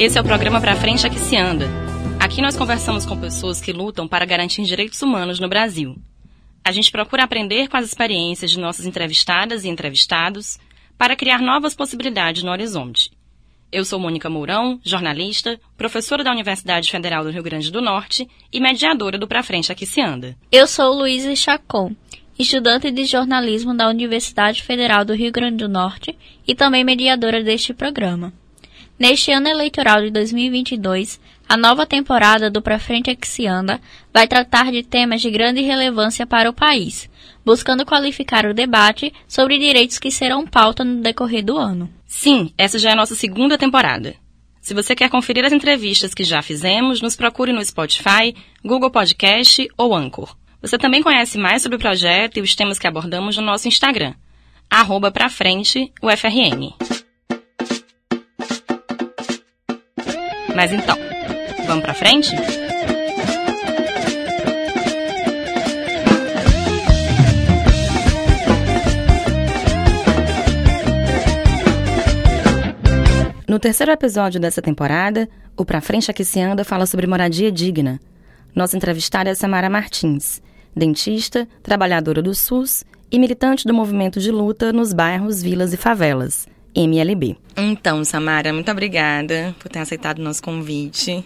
Esse é o programa Pra Frente Aqui Se Anda. Aqui nós conversamos com pessoas que lutam para garantir direitos humanos no Brasil. A gente procura aprender com as experiências de nossas entrevistadas e entrevistados para criar novas possibilidades no horizonte. Eu sou Mônica Mourão, jornalista, professora da Universidade Federal do Rio Grande do Norte e mediadora do Pra Frente Aqui Se Anda. Eu sou Luísa Chacon, estudante de jornalismo da Universidade Federal do Rio Grande do Norte e também mediadora deste programa. Neste ano eleitoral de 2022, a nova temporada do Pra Frente é que se anda vai tratar de temas de grande relevância para o país, buscando qualificar o debate sobre direitos que serão pauta no decorrer do ano. Sim, essa já é a nossa segunda temporada. Se você quer conferir as entrevistas que já fizemos, nos procure no Spotify, Google Podcast ou Anchor. Você também conhece mais sobre o projeto e os temas que abordamos no nosso Instagram, arroba pra frente, UFRN. Mas então, vamos pra frente? No terceiro episódio dessa temporada, o Pra Frente Aqui Se Anda fala sobre moradia digna. Nossa entrevistada é Samara Martins, dentista, trabalhadora do SUS e militante do movimento de luta nos bairros, vilas e favelas, MLB. Então, Samara, muito obrigada por ter aceitado o nosso convite.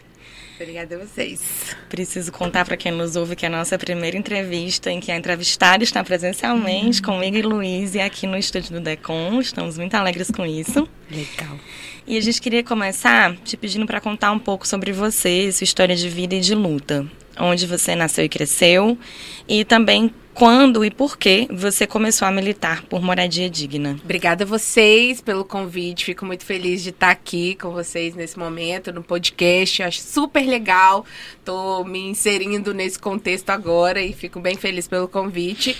Obrigada a vocês. Preciso contar para quem nos ouve que é a nossa primeira entrevista em que a entrevistada está presencialmente uhum. comigo e Luiz e aqui no estúdio do Decon. Estamos muito alegres com isso. Legal. E a gente queria começar te pedindo para contar um pouco sobre você, sua história de vida e de luta. Onde você nasceu e cresceu e também quando e por que você começou a militar por moradia digna. Obrigada a vocês pelo convite. Fico muito feliz de estar aqui com vocês nesse momento, no podcast. Acho super legal. Estou me inserindo nesse contexto agora e fico bem feliz pelo convite.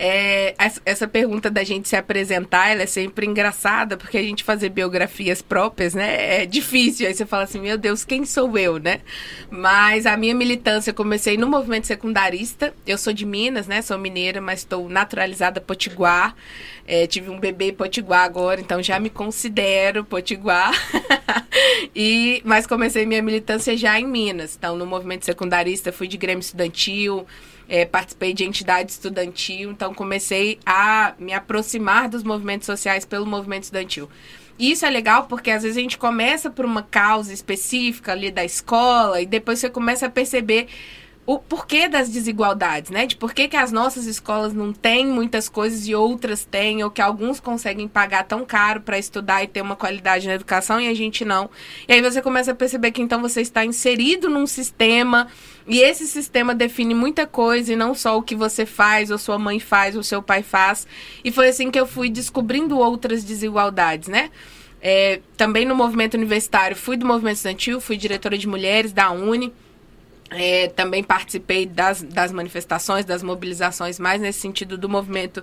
É, essa pergunta da gente se apresentar, ela é sempre engraçada, porque a gente fazer biografias próprias, né, é difícil. Aí você fala assim, meu Deus, quem sou eu, né? Mas a minha militância, comecei no movimento secundarista. Eu sou de Minas, né? Sou mineira, mas estou naturalizada potiguar. É, tive um bebê potiguar agora, então já me considero potiguar. e, mas comecei minha militância já em Minas. Então, no movimento secundarista, fui de Grêmio Estudantil, é, participei de entidade estudantil, então comecei a me aproximar dos movimentos sociais pelo movimento estudantil. Isso é legal porque às vezes a gente começa por uma causa específica ali da escola e depois você começa a perceber o porquê das desigualdades, né? De por que, que as nossas escolas não têm muitas coisas e outras têm, ou que alguns conseguem pagar tão caro para estudar e ter uma qualidade na educação e a gente não. E aí você começa a perceber que então você está inserido num sistema e esse sistema define muita coisa e não só o que você faz, ou sua mãe faz, ou seu pai faz. E foi assim que eu fui descobrindo outras desigualdades, né? É, também no movimento universitário, fui do movimento estudantil, fui diretora de mulheres da Uni. É, também participei das, das manifestações, das mobilizações, mais nesse sentido do movimento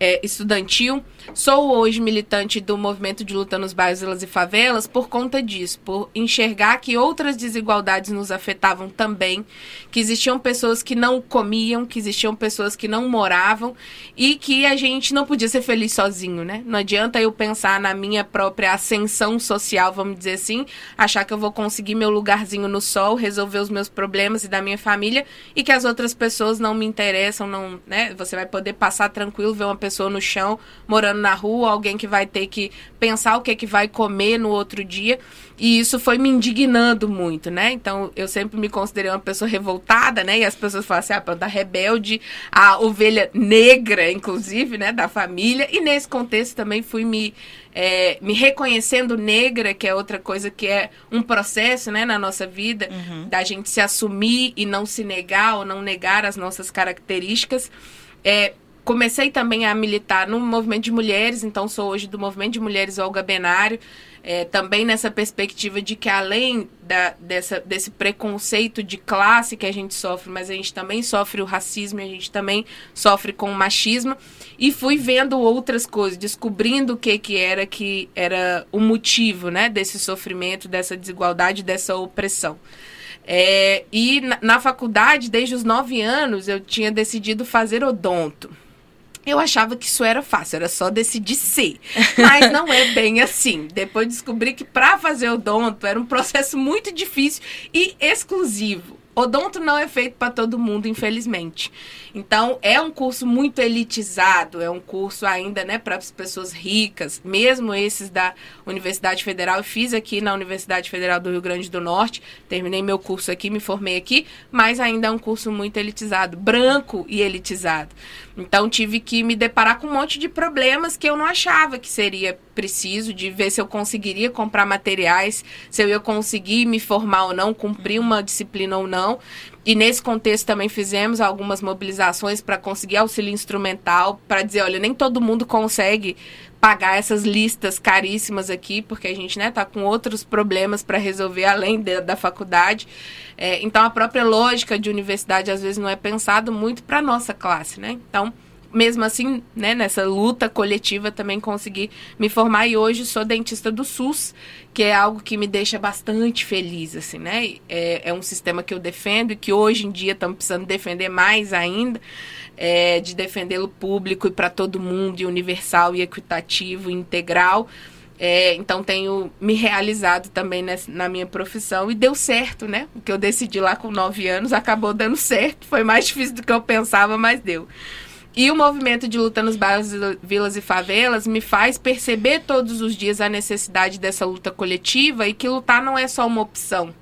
é, estudantil. Sou hoje militante do movimento de luta nos bairros, e favelas por conta disso, por enxergar que outras desigualdades nos afetavam também, que existiam pessoas que não comiam, que existiam pessoas que não moravam e que a gente não podia ser feliz sozinho, né? Não adianta eu pensar na minha própria ascensão social, vamos dizer assim, achar que eu vou conseguir meu lugarzinho no sol, resolver os meus problemas e da minha família e que as outras pessoas não me interessam, não, né? Você vai poder passar tranquilo ver uma pessoa pessoa no chão, morando na rua, alguém que vai ter que pensar o que é que vai comer no outro dia. E isso foi me indignando muito, né? Então, eu sempre me considerei uma pessoa revoltada, né? E as pessoas falam assim, ah, pronto, a rebelde, a ovelha negra, inclusive, né? Da família. E nesse contexto também fui me, é, me reconhecendo negra, que é outra coisa que é um processo, né? Na nossa vida, uhum. da gente se assumir e não se negar ou não negar as nossas características. É, comecei também a militar no movimento de mulheres, então sou hoje do movimento de mulheres Olga Benário, é, também nessa perspectiva de que além da, dessa, desse preconceito de classe que a gente sofre, mas a gente também sofre o racismo, a gente também sofre com o machismo, e fui vendo outras coisas, descobrindo o que, que era que era o motivo né, desse sofrimento, dessa desigualdade, dessa opressão. É, e na, na faculdade, desde os nove anos, eu tinha decidido fazer odonto. Eu achava que isso era fácil, era só decidir ser. Mas não é bem assim. Depois descobri que para fazer odonto era um processo muito difícil e exclusivo. Odonto não é feito para todo mundo, infelizmente. Então, é um curso muito elitizado, é um curso ainda, né, para as pessoas ricas, mesmo esses da Universidade Federal. Eu fiz aqui na Universidade Federal do Rio Grande do Norte, terminei meu curso aqui, me formei aqui, mas ainda é um curso muito elitizado, branco e elitizado. Então tive que me deparar com um monte de problemas que eu não achava que seria preciso, de ver se eu conseguiria comprar materiais, se eu ia conseguir me formar ou não, cumprir uma disciplina ou não. E nesse contexto também fizemos algumas mobilizações para conseguir auxílio instrumental, para dizer, olha, nem todo mundo consegue pagar essas listas caríssimas aqui, porque a gente né, tá com outros problemas para resolver além de, da faculdade. É, então, a própria lógica de universidade, às vezes, não é pensado muito para nossa classe, né? Então, mesmo assim, né, nessa luta coletiva, também consegui me formar e hoje sou dentista do SUS, que é algo que me deixa bastante feliz, assim, né? É, é um sistema que eu defendo e que hoje em dia estamos precisando defender mais ainda é, de defendê-lo público e para todo mundo, e universal, e equitativo, e integral. É, então tenho me realizado também nessa, na minha profissão e deu certo, né? O que eu decidi lá com nove anos acabou dando certo. Foi mais difícil do que eu pensava, mas deu. E o movimento de luta nos bairros, vilas e favelas me faz perceber todos os dias a necessidade dessa luta coletiva e que lutar não é só uma opção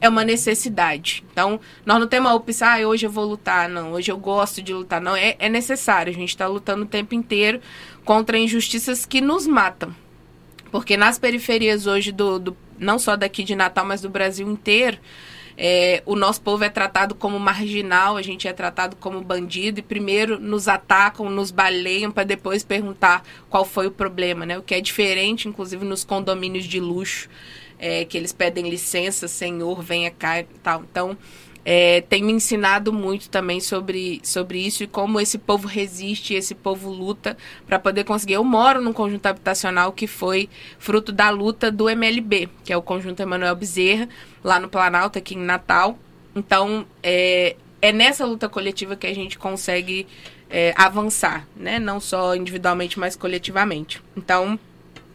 é uma necessidade. Então, nós não temos a opção, ah, hoje eu vou lutar, não, hoje eu gosto de lutar, não. É, é necessário, a gente está lutando o tempo inteiro contra injustiças que nos matam. Porque nas periferias hoje, do, do não só daqui de Natal, mas do Brasil inteiro, é, o nosso povo é tratado como marginal, a gente é tratado como bandido e primeiro nos atacam, nos baleiam para depois perguntar qual foi o problema, né? O que é diferente, inclusive, nos condomínios de luxo é, que eles pedem licença, Senhor, venha cá e tal. Então, é, tem me ensinado muito também sobre, sobre isso e como esse povo resiste, esse povo luta para poder conseguir. Eu moro num conjunto habitacional que foi fruto da luta do MLB, que é o conjunto Emanuel Bezerra, lá no Planalto, aqui em Natal. Então, é, é nessa luta coletiva que a gente consegue é, avançar, né? Não só individualmente, mas coletivamente. Então,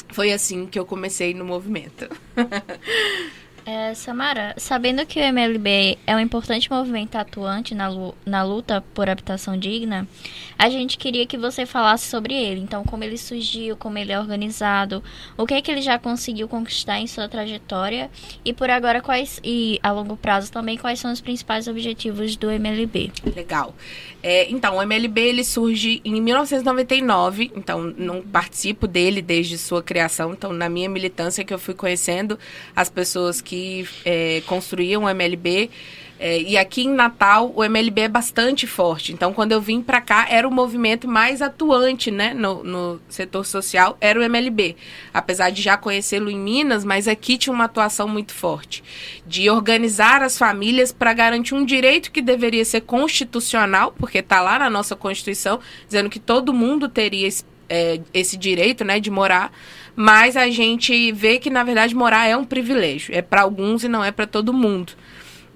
foi assim que eu comecei no movimento. É, Samara, sabendo que o MLB é um importante movimento atuante na, na luta por habitação digna, a gente queria que você falasse sobre ele. Então, como ele surgiu, como ele é organizado, o que é que ele já conseguiu conquistar em sua trajetória e por agora quais e a longo prazo também quais são os principais objetivos do MLB. Legal. É, então, o MLB ele surge em 1999, então não participo dele desde sua criação. Então, na minha militância que eu fui conhecendo as pessoas que que é, construíam MLB. É, e aqui em Natal o MLB é bastante forte. Então, quando eu vim para cá, era o movimento mais atuante né, no, no, setor social, era o MLB. Apesar de já conhecê-lo em Minas, mas aqui tinha uma atuação muito forte. De organizar as famílias para garantir um direito que deveria ser constitucional, porque está lá na nossa Constituição, dizendo que todo mundo teria esse, é, esse direito né, de morar mas a gente vê que na verdade morar é um privilégio, é para alguns e não é para todo mundo.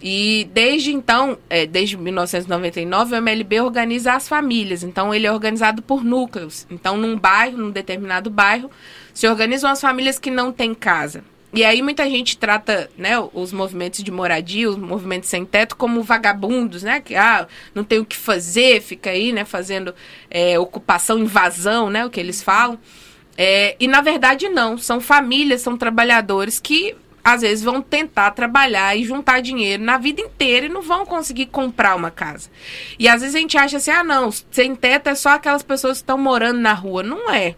E desde então, é, desde 1999, o MLB organiza as famílias. Então, ele é organizado por núcleos. Então, num bairro, num determinado bairro, se organizam as famílias que não têm casa. E aí muita gente trata, né, os movimentos de moradia, os movimentos sem teto, como vagabundos, né? Que ah, não tem o que fazer, fica aí, né, fazendo é, ocupação, invasão, né? O que eles falam. É, e na verdade não, são famílias, são trabalhadores que às vezes vão tentar trabalhar e juntar dinheiro na vida inteira e não vão conseguir comprar uma casa. E às vezes a gente acha assim, ah não, sem teto é só aquelas pessoas que estão morando na rua. Não é.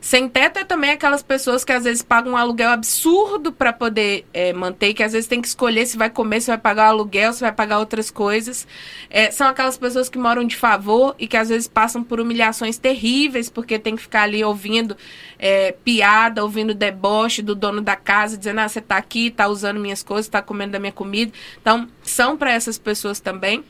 Sem teto é também aquelas pessoas que às vezes pagam um aluguel absurdo para poder é, manter, que às vezes tem que escolher se vai comer, se vai pagar o aluguel, se vai pagar outras coisas. É, são aquelas pessoas que moram de favor e que às vezes passam por humilhações terríveis, porque tem que ficar ali ouvindo é, piada, ouvindo deboche do dono da casa, dizendo: ah, você está aqui, está usando minhas coisas, está comendo da minha comida. Então, são para essas pessoas também.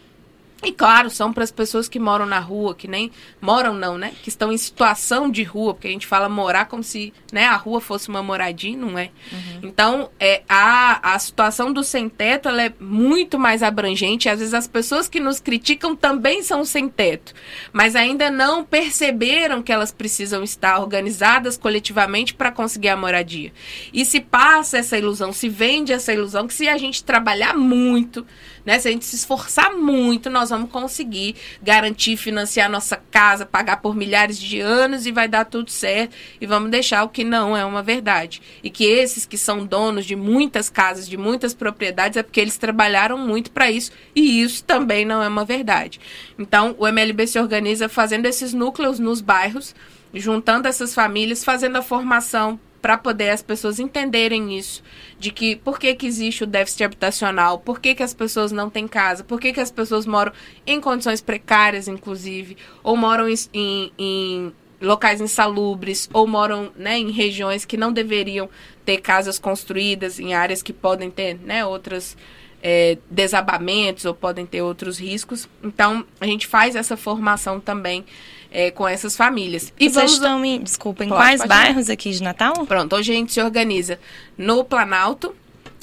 E claro, são para as pessoas que moram na rua, que nem moram não, né? Que estão em situação de rua, porque a gente fala morar como se né, a rua fosse uma moradia, não é? Uhum. Então, é, a, a situação do sem teto ela é muito mais abrangente. Às vezes as pessoas que nos criticam também são sem teto, mas ainda não perceberam que elas precisam estar organizadas coletivamente para conseguir a moradia. E se passa essa ilusão, se vende essa ilusão que se a gente trabalhar muito, né? Se a gente se esforçar muito, nós vamos conseguir garantir, financiar nossa casa, pagar por milhares de anos e vai dar tudo certo. E vamos deixar o que não é uma verdade. E que esses que são donos de muitas casas, de muitas propriedades, é porque eles trabalharam muito para isso. E isso também não é uma verdade. Então, o MLB se organiza fazendo esses núcleos nos bairros, juntando essas famílias, fazendo a formação para poder as pessoas entenderem isso, de que por que, que existe o déficit habitacional, por que, que as pessoas não têm casa, por que, que as pessoas moram em condições precárias, inclusive, ou moram em, em, locais insalubres, ou moram né, em regiões que não deveriam ter casas construídas, em áreas que podem ter né, outras é, desabamentos ou podem ter outros riscos. Então, a gente faz essa formação também é, com essas famílias. E Vocês vamos... estão em, desculpa, em pode, quais pode bairros ir. aqui de Natal? Pronto, hoje a gente se organiza no Planalto,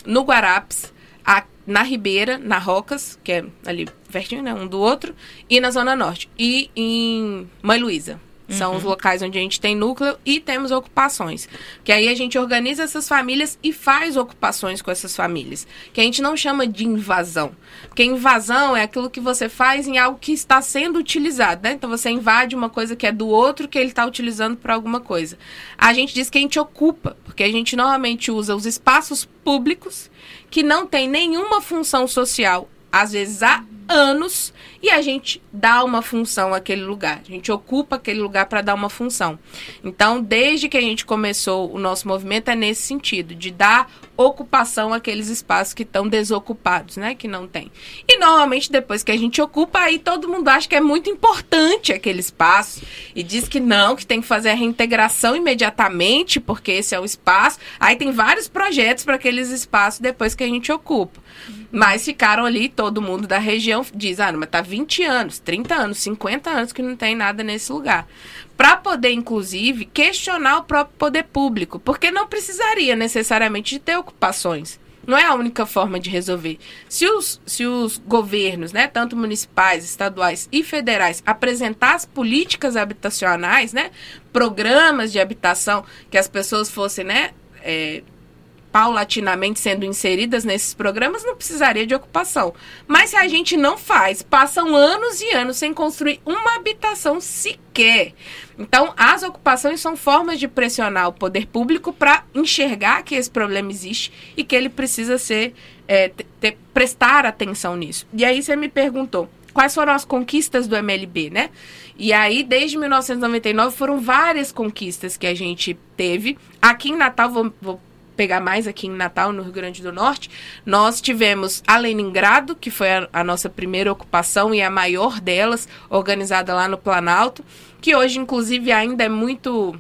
no Guarapes, a, na Ribeira, na Rocas, que é ali pertinho, né, um do outro, e na Zona Norte. E em Mãe Luísa. São uhum. os locais onde a gente tem núcleo e temos ocupações. Que aí a gente organiza essas famílias e faz ocupações com essas famílias. Que a gente não chama de invasão. Porque invasão é aquilo que você faz em algo que está sendo utilizado, né? Então você invade uma coisa que é do outro que ele está utilizando para alguma coisa. A gente diz que a gente ocupa, porque a gente normalmente usa os espaços públicos que não tem nenhuma função social, às vezes há anos, e a gente dá uma função àquele lugar. A gente ocupa aquele lugar para dar uma função. Então, desde que a gente começou o nosso movimento é nesse sentido, de dar ocupação àqueles espaços que estão desocupados, né, que não tem. E normalmente depois que a gente ocupa, aí todo mundo acha que é muito importante aquele espaço e diz que não, que tem que fazer a reintegração imediatamente, porque esse é o espaço. Aí tem vários projetos para aqueles espaços depois que a gente ocupa. Mas ficaram ali, todo mundo da região diz, ah, mas tá 20 anos, 30 anos, 50 anos que não tem nada nesse lugar. Para poder, inclusive, questionar o próprio poder público, porque não precisaria necessariamente de ter ocupações. Não é a única forma de resolver. Se os, se os governos, né, tanto municipais, estaduais e federais, apresentassem políticas habitacionais, né, programas de habitação, que as pessoas fossem, né, é, paulatinamente sendo inseridas nesses programas, não precisaria de ocupação. Mas se a gente não faz, passam anos e anos sem construir uma habitação sequer. Então, as ocupações são formas de pressionar o poder público para enxergar que esse problema existe e que ele precisa ser é, ter, prestar atenção nisso. E aí você me perguntou quais foram as conquistas do MLB, né? E aí, desde 1999, foram várias conquistas que a gente teve. Aqui em Natal, vou, vou pegar mais aqui em Natal, no Rio Grande do Norte, nós tivemos a Leningrado, que foi a, a nossa primeira ocupação e a maior delas, organizada lá no Planalto, que hoje, inclusive, ainda é muito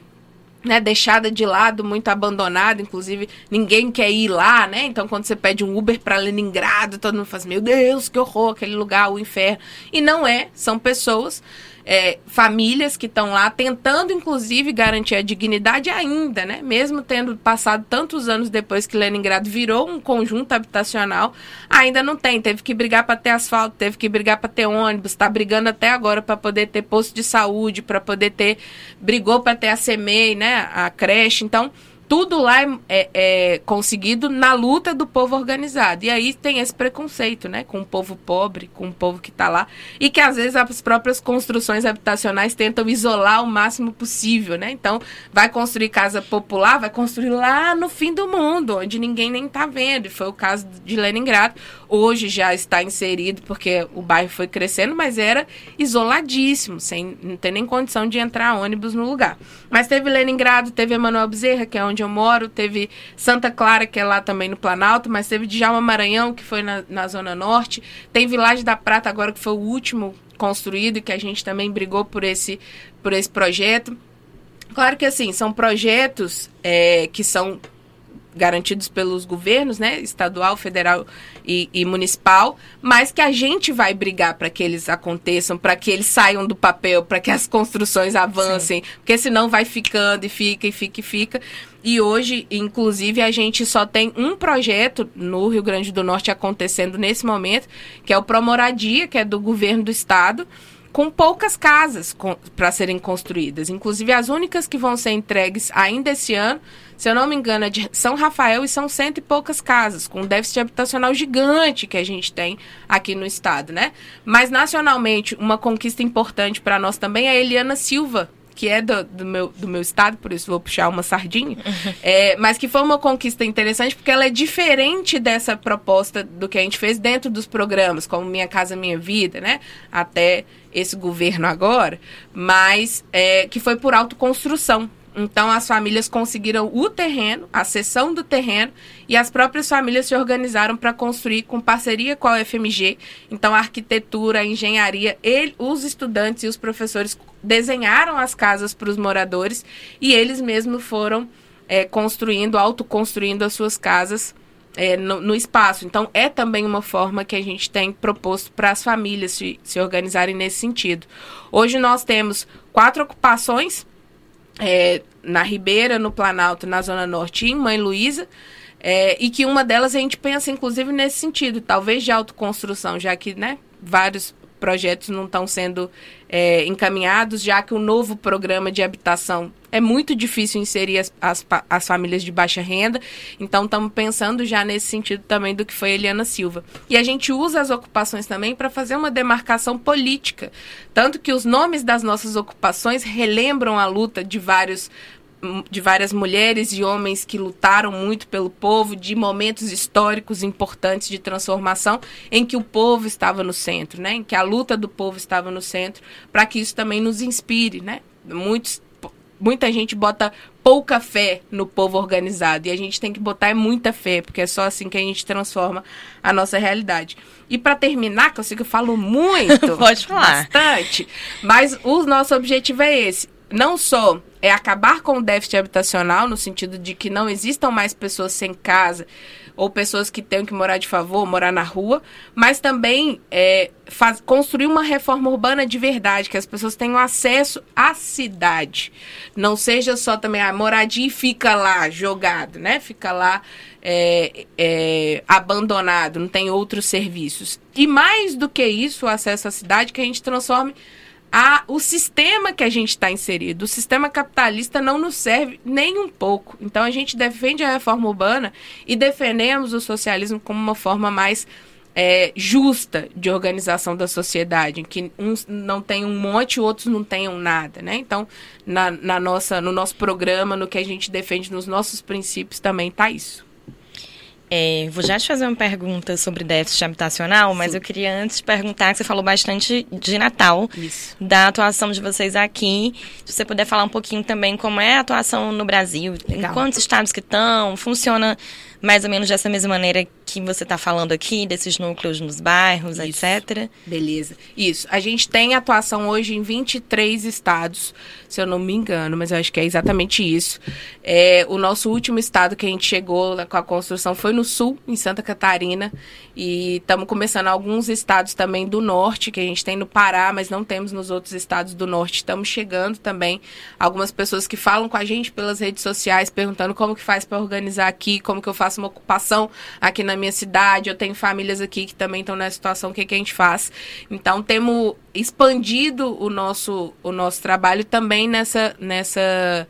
né, deixada de lado, muito abandonada, inclusive ninguém quer ir lá, né? Então quando você pede um Uber para Leningrado, todo mundo faz, meu Deus, que horror, aquele lugar, o inferno. E não é, são pessoas é, famílias que estão lá tentando, inclusive, garantir a dignidade ainda, né? Mesmo tendo passado tantos anos depois que Leningrado virou um conjunto habitacional, ainda não tem. Teve que brigar para ter asfalto, teve que brigar para ter ônibus, está brigando até agora para poder ter posto de saúde, para poder ter. brigou para ter a CEMEI, né? A creche. Então tudo lá é, é, é, conseguido na luta do povo organizado. E aí tem esse preconceito, né? Com o povo pobre, com o povo que está lá. E que às vezes as próprias construções habitacionais tentam isolar o máximo possível, né? Então, vai construir casa popular, vai construir lá no fim do mundo, onde ninguém nem está vendo. E foi o caso de Leningrado. Hoje já está inserido, porque o bairro foi crescendo, mas era isoladíssimo, sem não ter nem condição de entrar ônibus no lugar. Mas teve Leningrado, teve Emanuel Bezerra, que é onde eu moro, teve Santa Clara, que é lá também no Planalto, mas teve Djalma Maranhão, que foi na, na Zona Norte, tem Vilagem da Prata agora, que foi o último construído e que a gente também brigou por esse, por esse projeto. Claro que assim, são projetos é, que são garantidos pelos governos, né, estadual, federal e, e municipal, mas que a gente vai brigar para que eles aconteçam, para que eles saiam do papel, para que as construções avancem, Sim. porque senão vai ficando e fica e fica e fica. E hoje, inclusive, a gente só tem um projeto no Rio Grande do Norte acontecendo nesse momento, que é o Promoradia, que é do governo do estado com poucas casas para serem construídas. Inclusive, as únicas que vão ser entregues ainda esse ano, se eu não me engano, é de São Rafael e são cento e poucas casas, com um déficit habitacional gigante que a gente tem aqui no estado, né? Mas, nacionalmente, uma conquista importante para nós também é a Eliana Silva, que é do, do, meu, do meu estado, por isso vou puxar uma sardinha, é, mas que foi uma conquista interessante porque ela é diferente dessa proposta do que a gente fez dentro dos programas, como Minha Casa Minha Vida, né? Até esse governo agora, mas é, que foi por autoconstrução. Então, as famílias conseguiram o terreno, a cessão do terreno, e as próprias famílias se organizaram para construir com parceria com a UFMG. Então, a arquitetura, a engenharia, ele, os estudantes e os professores desenharam as casas para os moradores e eles mesmos foram é, construindo, autoconstruindo as suas casas é, no, no, espaço. Então, é também uma forma que a gente tem proposto para as famílias se, se organizarem nesse sentido. Hoje nós temos quatro ocupações é, na Ribeira, no Planalto, na Zona Norte em Mãe Luísa. É, e que uma delas a gente pensa, inclusive, nesse sentido, talvez de autoconstrução, já que né, vários projetos não estão sendo é, encaminhados, já que o novo programa de habitação é muito difícil inserir as, as, as famílias de baixa renda. Então, estamos pensando já nesse sentido também do que foi Eliana Silva. E a gente usa as ocupações também para fazer uma demarcação política. Tanto que os nomes das nossas ocupações relembram a luta de vários de várias mulheres e homens que lutaram muito pelo povo, de momentos históricos importantes de transformação, em que o povo estava no centro, né? em que a luta do povo estava no centro, para que isso também nos inspire. Né? Muitos, muita gente bota pouca fé no povo organizado, e a gente tem que botar muita fé, porque é só assim que a gente transforma a nossa realidade. E para terminar, que eu sei que eu falo muito, Pode falar. bastante, mas o nosso objetivo é esse, não só é acabar com o déficit habitacional, no sentido de que não existam mais pessoas sem casa ou pessoas que tenham que morar de favor, morar na rua, mas também é, faz, construir uma reforma urbana de verdade, que as pessoas tenham acesso à cidade. Não seja só também a moradia e fica lá jogado, né? Fica lá é, é, abandonado, não tem outros serviços. E mais do que isso, o acesso à cidade, que a gente transforme a, o sistema que a gente está inserido, o sistema capitalista não nos serve nem um pouco. Então a gente defende a reforma urbana e defendemos o socialismo como uma forma mais é, justa de organização da sociedade, em que uns não tem um monte, outros não tenham nada, né? Então, na, na nossa, no nosso programa, no que a gente defende, nos nossos princípios, também está isso. É, vou já te fazer uma pergunta sobre déficit habitacional, mas Sim. eu queria antes perguntar, que você falou bastante de Natal, Isso. da atuação de vocês aqui. Se você puder falar um pouquinho também como é a atuação no Brasil, Legal. em quantos estados que estão, funciona mais ou menos dessa mesma maneira que você está falando aqui, desses núcleos nos bairros, Isso. etc. Beleza. Isso. A gente tem atuação hoje em 23 estados, se eu não me engano, mas eu acho que é exatamente isso. É, o nosso último estado que a gente chegou com a construção foi no sul, em Santa Catarina. E estamos começando alguns estados também do norte, que a gente tem no Pará, mas não temos nos outros estados do norte. Estamos chegando também algumas pessoas que falam com a gente pelas redes sociais, perguntando como que faz para organizar aqui, como que eu faço uma ocupação aqui na minha cidade. Eu tenho famílias aqui que também estão nessa situação, o que, que a gente faz? Então, temos expandido o nosso, o nosso trabalho também nessa, nessa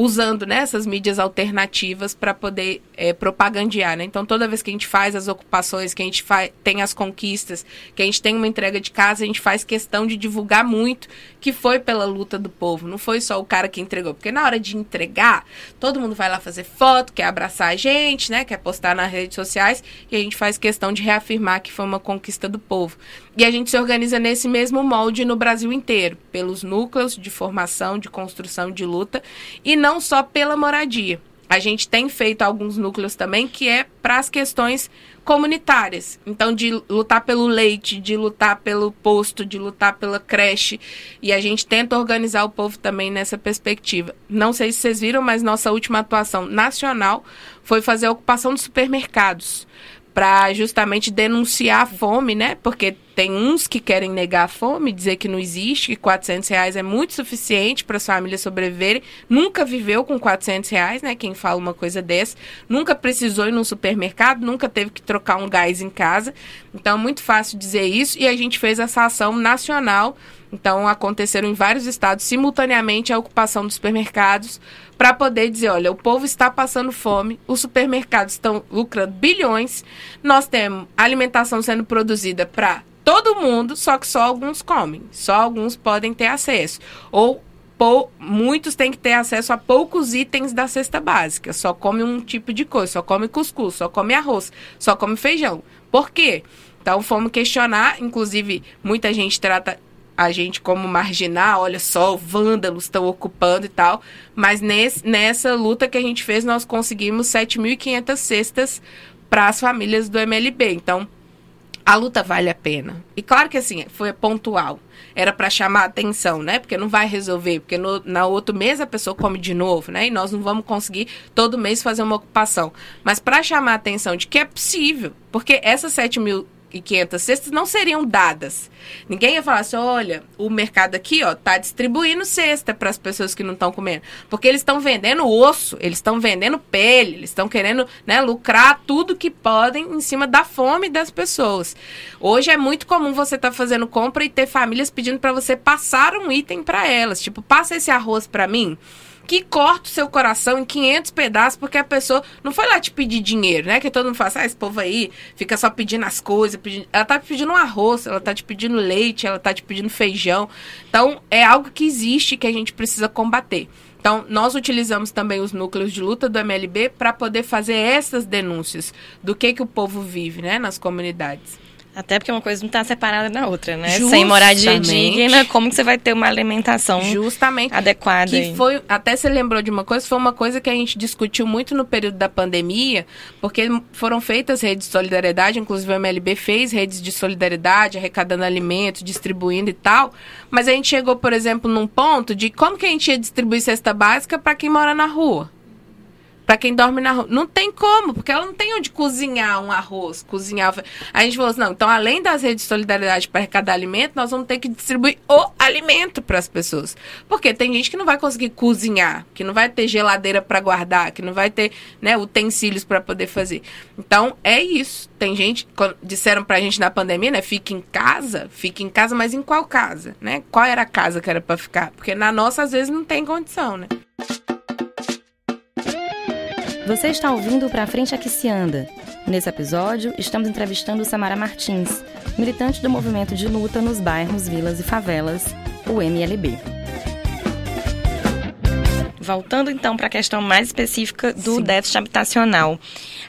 usando né, essas mídias alternativas para poder é, propagandear. Né? Então, toda vez que a gente faz as ocupações, que a gente tem as conquistas, que a gente tem uma entrega de casa, a gente faz questão de divulgar muito que foi pela luta do povo, não foi só o cara que entregou. Porque na hora de entregar, todo mundo vai lá fazer foto, quer abraçar a gente, né, quer postar nas redes sociais, e a gente faz questão de reafirmar que foi uma conquista do povo. E a gente se organiza nesse mesmo molde no Brasil inteiro, pelos núcleos de formação, de construção, de luta, e não só pela moradia. A gente tem feito alguns núcleos também que é para as questões comunitárias. Então, de lutar pelo leite, de lutar pelo posto, de lutar pela creche. E a gente tenta organizar o povo também nessa perspectiva. Não sei se vocês viram, mas nossa última atuação nacional foi fazer a ocupação de supermercados para justamente denunciar a fome, né? Porque tem uns que querem negar a fome, dizer que não existe, que 400 reais é muito suficiente para as famílias sobreviverem. Nunca viveu com 400 reais, né? Quem fala uma coisa dessa. Nunca precisou ir num supermercado, nunca teve que trocar um gás em casa. Então é muito fácil dizer isso. E a gente fez essa ação nacional. Então aconteceram em vários estados simultaneamente a ocupação dos supermercados para poder dizer, olha, o povo está passando fome, os supermercados estão lucrando bilhões, nós temos alimentação sendo produzida para todo mundo, só que só alguns comem, só alguns podem ter acesso. Ou pou, muitos têm que ter acesso a poucos itens da cesta básica, só come um tipo de coisa, só come cuscuz, só come arroz, só come feijão. Por quê? Então fomos questionar, inclusive muita gente trata a gente como marginal, olha só, vândalos estão ocupando e tal. Mas nesse, nessa luta que a gente fez, nós conseguimos 7.500 cestas para as famílias do MLB. Então, a luta vale a pena. E claro que assim, foi pontual. Era para chamar atenção, né? Porque não vai resolver, porque no, na outro mês a pessoa come de novo, né? E nós não vamos conseguir todo mês fazer uma ocupação. Mas para chamar atenção de que é possível, porque essas 7 mil e 500 cestas não seriam dadas. Ninguém ia falar assim, olha, o mercado aqui, ó, tá distribuindo cesta para as pessoas que não estão comendo, porque eles estão vendendo osso, eles estão vendendo pele, eles estão querendo, né, lucrar tudo que podem em cima da fome das pessoas. Hoje é muito comum você estar tá fazendo compra e ter famílias pedindo para você passar um item para elas, tipo, passa esse arroz para mim que corta o seu coração em 500 pedaços, porque a pessoa não foi lá te pedir dinheiro, né? Que todo mundo fala, assim, ah, esse povo aí fica só pedindo as coisas. Pedindo... Ela tá te pedindo um arroz, ela tá te pedindo leite, ela tá te pedindo feijão. Então, é algo que existe que a gente precisa combater. Então, nós utilizamos também os núcleos de luta do MLB para poder fazer essas denúncias do que, que o povo vive né, nas comunidades. Até porque uma coisa não está separada da outra, né? Justamente. Sem moradia digna, como que você vai ter uma alimentação Justamente. adequada? Que foi, até você lembrou de uma coisa, foi uma coisa que a gente discutiu muito no período da pandemia, porque foram feitas redes de solidariedade, inclusive a MLB fez redes de solidariedade, arrecadando alimentos, distribuindo e tal. Mas a gente chegou, por exemplo, num ponto de como que a gente ia distribuir cesta básica para quem mora na rua para quem dorme na rua. Não tem como, porque ela não tem onde cozinhar um arroz, cozinhar. A gente falou assim, não, então além das redes de solidariedade para arrecadar alimento, nós vamos ter que distribuir o alimento para as pessoas. Porque tem gente que não vai conseguir cozinhar, que não vai ter geladeira para guardar, que não vai ter, né, utensílios para poder fazer. Então, é isso. Tem gente, disseram pra gente na pandemia, né, fique em casa, fique em casa, mas em qual casa, né? Qual era a casa que era para ficar? Porque na nossa às vezes não tem condição, né? Você está ouvindo Pra Frente Aqui Se Anda. Nesse episódio, estamos entrevistando Samara Martins, militante do movimento de luta nos bairros, vilas e favelas, o MLB. Voltando então para a questão mais específica do Sim. déficit habitacional.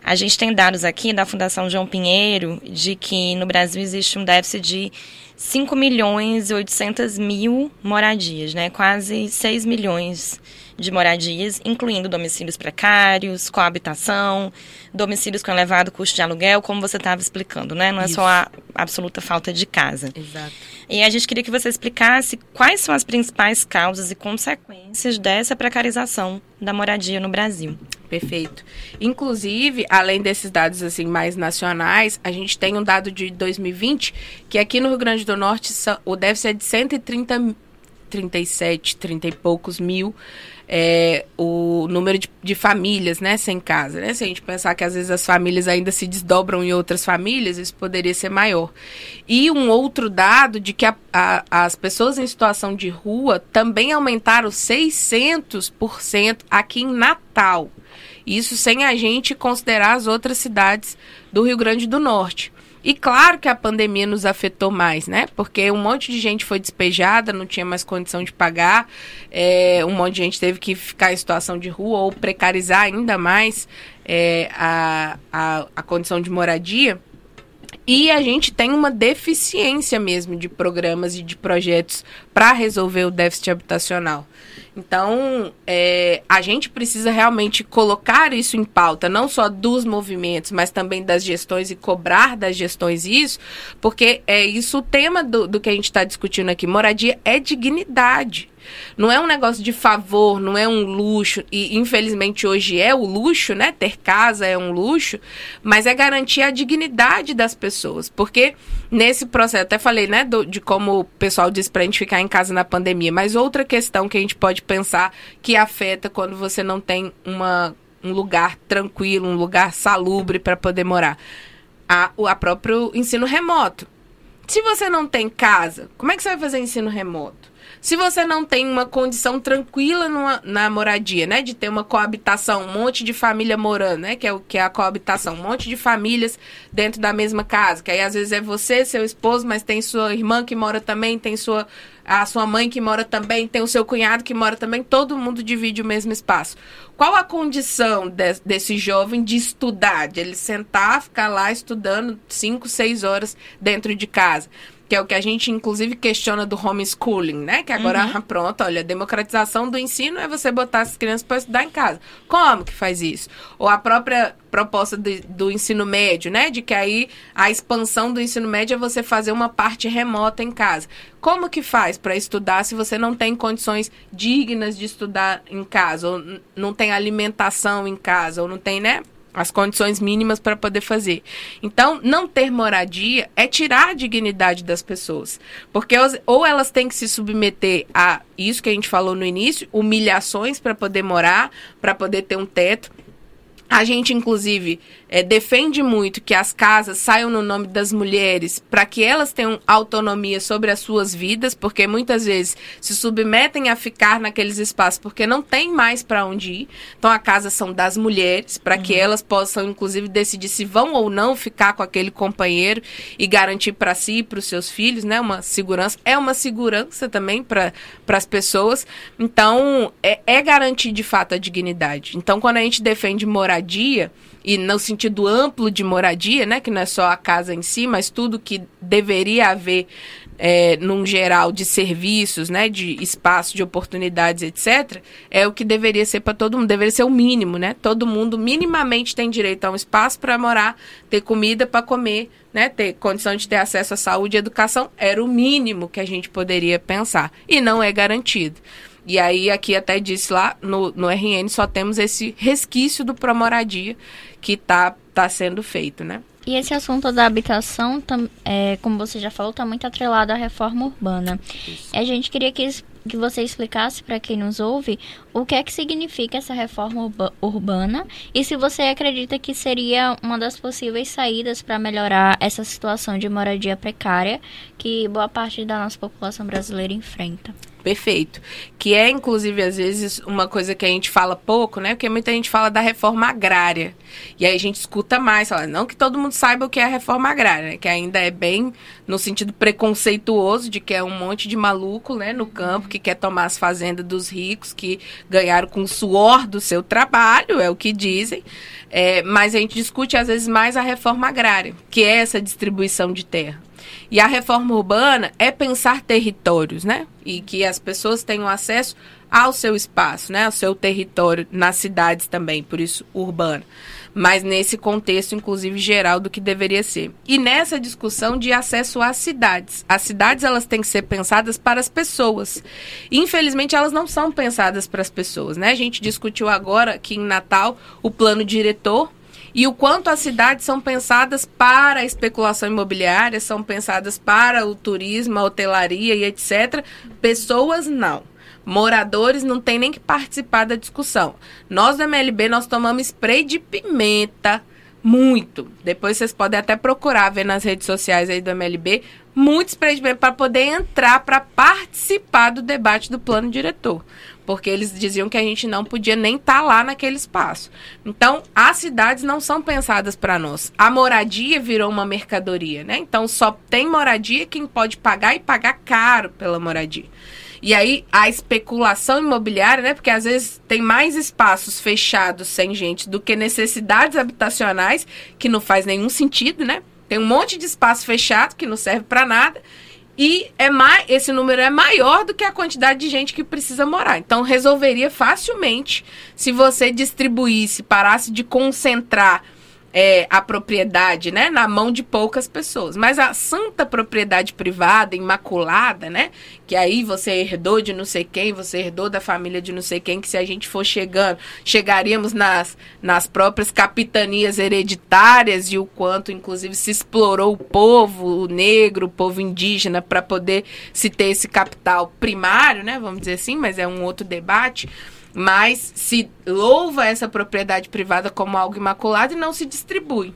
A gente tem dados aqui da Fundação João Pinheiro de que no Brasil existe um déficit de 5 milhões e 800 mil moradias, né? Quase 6 milhões de moradias, incluindo domicílios precários, coabitação, domicílios com elevado custo de aluguel, como você estava explicando, né? Não é Isso. só a absoluta falta de casa. Exato. E a gente queria que você explicasse quais são as principais causas e consequências dessa precarização da moradia no Brasil. Perfeito. Inclusive, além desses dados assim mais nacionais, a gente tem um dado de 2020 que aqui no Rio Grande do Norte o déficit é de 130 37, 30 e poucos mil é, o número de, de, famílias, né, sem casa, né? Se a gente pensar que às vezes as famílias ainda se desdobram em outras famílias, isso poderia ser maior. E um outro dado de que a, a, as pessoas em situação de rua também aumentaram 600% aqui em Natal. Isso sem a gente considerar as outras cidades do Rio Grande do Norte. E claro que a pandemia nos afetou mais, né? Porque um monte de gente foi despejada, não tinha mais condição de pagar, é, um monte de gente teve que ficar em situação de rua ou precarizar ainda mais é, a, a, a condição de moradia. E a gente tem uma deficiência mesmo de programas e de projetos para resolver o déficit habitacional. Então, é, a gente precisa realmente colocar isso em pauta, não só dos movimentos, mas também das gestões e cobrar das gestões isso, porque é isso o tema do, do que a gente está discutindo aqui. Moradia é dignidade. Não é um negócio de favor, não é um luxo. E infelizmente hoje é o luxo, né? Ter casa é um luxo, mas é garantir a dignidade das pessoas. Porque nesse processo, até falei, né, do, de como o pessoal disse pra gente ficar em casa na pandemia, mas outra questão que a gente pode pensar que afeta quando você não tem uma, um lugar tranquilo, um lugar salubre para poder morar. A, o a próprio ensino remoto. Se você não tem casa, como é que você vai fazer ensino remoto? Se você não tem uma condição tranquila numa, na moradia, né? De ter uma coabitação, um monte de família morando, né? Que é o que é a coabitação, um monte de famílias dentro da mesma casa. Que aí às vezes é você, seu esposo, mas tem sua irmã que mora também, tem sua a sua mãe que mora também, tem o seu cunhado que mora também, todo mundo divide o mesmo espaço. Qual a condição de, desse jovem de estudar, de ele sentar, ficar lá estudando 5, 6 horas dentro de casa? Que é o que a gente inclusive questiona do homeschooling, né? Que agora, uhum. pronto, olha, a democratização do ensino é você botar as crianças para estudar em casa. Como que faz isso? Ou a própria proposta de, do ensino médio, né? De que aí a expansão do ensino médio é você fazer uma parte remota em casa. Como que faz para estudar se você não tem condições dignas de estudar em casa, ou não tem alimentação em casa, ou não tem, né? As condições mínimas para poder fazer. Então, não ter moradia é tirar a dignidade das pessoas. Porque ou elas têm que se submeter a isso que a gente falou no início, humilhações para poder morar, para poder ter um teto. A gente, inclusive, é, defende muito que as casas saiam no nome das mulheres para que elas tenham autonomia sobre as suas vidas, porque muitas vezes se submetem a ficar naqueles espaços porque não tem mais para onde ir. Então, a casa são das mulheres, para uhum. que elas possam, inclusive, decidir se vão ou não ficar com aquele companheiro e garantir para si e para os seus filhos né, uma segurança. É uma segurança também para as pessoas. Então, é, é garantir de fato a dignidade. Então, quando a gente defende moradia, e no sentido amplo de moradia, né, que não é só a casa em si, mas tudo que deveria haver é, num geral de serviços, né, de espaço, de oportunidades, etc., é o que deveria ser para todo mundo, deveria ser o mínimo, né? Todo mundo minimamente tem direito a um espaço para morar, ter comida para comer, né, ter condição de ter acesso à saúde e educação, era o mínimo que a gente poderia pensar, e não é garantido. E aí, aqui até disse lá, no, no RN só temos esse resquício do Promoradia que está tá sendo feito, né? E esse assunto da habitação, é, como você já falou, está muito atrelado à reforma urbana. Isso. A gente queria que, que você explicasse para quem nos ouve o que é que significa essa reforma urbana e se você acredita que seria uma das possíveis saídas para melhorar essa situação de moradia precária que boa parte da nossa população brasileira enfrenta. Perfeito. Que é, inclusive, às vezes, uma coisa que a gente fala pouco, né? Porque muita gente fala da reforma agrária. E aí a gente escuta mais, fala, não que todo mundo saiba o que é a reforma agrária, né? Que ainda é bem no sentido preconceituoso de que é um monte de maluco, né, no campo, que quer tomar as fazendas dos ricos, que ganharam com o suor do seu trabalho, é o que dizem. É, mas a gente discute, às vezes, mais a reforma agrária, que é essa distribuição de terra. E a reforma urbana é pensar territórios, né? E que as pessoas tenham acesso ao seu espaço, né? Ao seu território, nas cidades também, por isso urbana. Mas nesse contexto, inclusive, geral do que deveria ser. E nessa discussão de acesso às cidades. As cidades, elas têm que ser pensadas para as pessoas. Infelizmente, elas não são pensadas para as pessoas, né? A gente discutiu agora aqui em Natal o plano diretor e o quanto as cidades são pensadas para a especulação imobiliária, são pensadas para o turismo, a hotelaria e etc. Pessoas não. Moradores não tem nem que participar da discussão. Nós do MLB nós tomamos spray de pimenta muito. Depois vocês podem até procurar ver nas redes sociais aí do MLB, muito spray de pimenta para poder entrar para participar do debate do plano diretor porque eles diziam que a gente não podia nem estar tá lá naquele espaço. Então, as cidades não são pensadas para nós. A moradia virou uma mercadoria, né? Então, só tem moradia quem pode pagar e pagar caro pela moradia. E aí a especulação imobiliária, né? Porque às vezes tem mais espaços fechados sem gente do que necessidades habitacionais, que não faz nenhum sentido, né? Tem um monte de espaço fechado que não serve para nada e é mais, esse número é maior do que a quantidade de gente que precisa morar. Então resolveria facilmente se você distribuísse, parasse de concentrar é, a propriedade, né, na mão de poucas pessoas. Mas a santa propriedade privada, imaculada, né, que aí você herdou de não sei quem, você herdou da família de não sei quem, que se a gente for chegando, chegaríamos nas, nas próprias capitanias hereditárias e o quanto, inclusive, se explorou o povo o negro, o povo indígena, para poder se ter esse capital primário, né, vamos dizer assim, mas é um outro debate mas se louva essa propriedade privada como algo imaculado e não se distribui.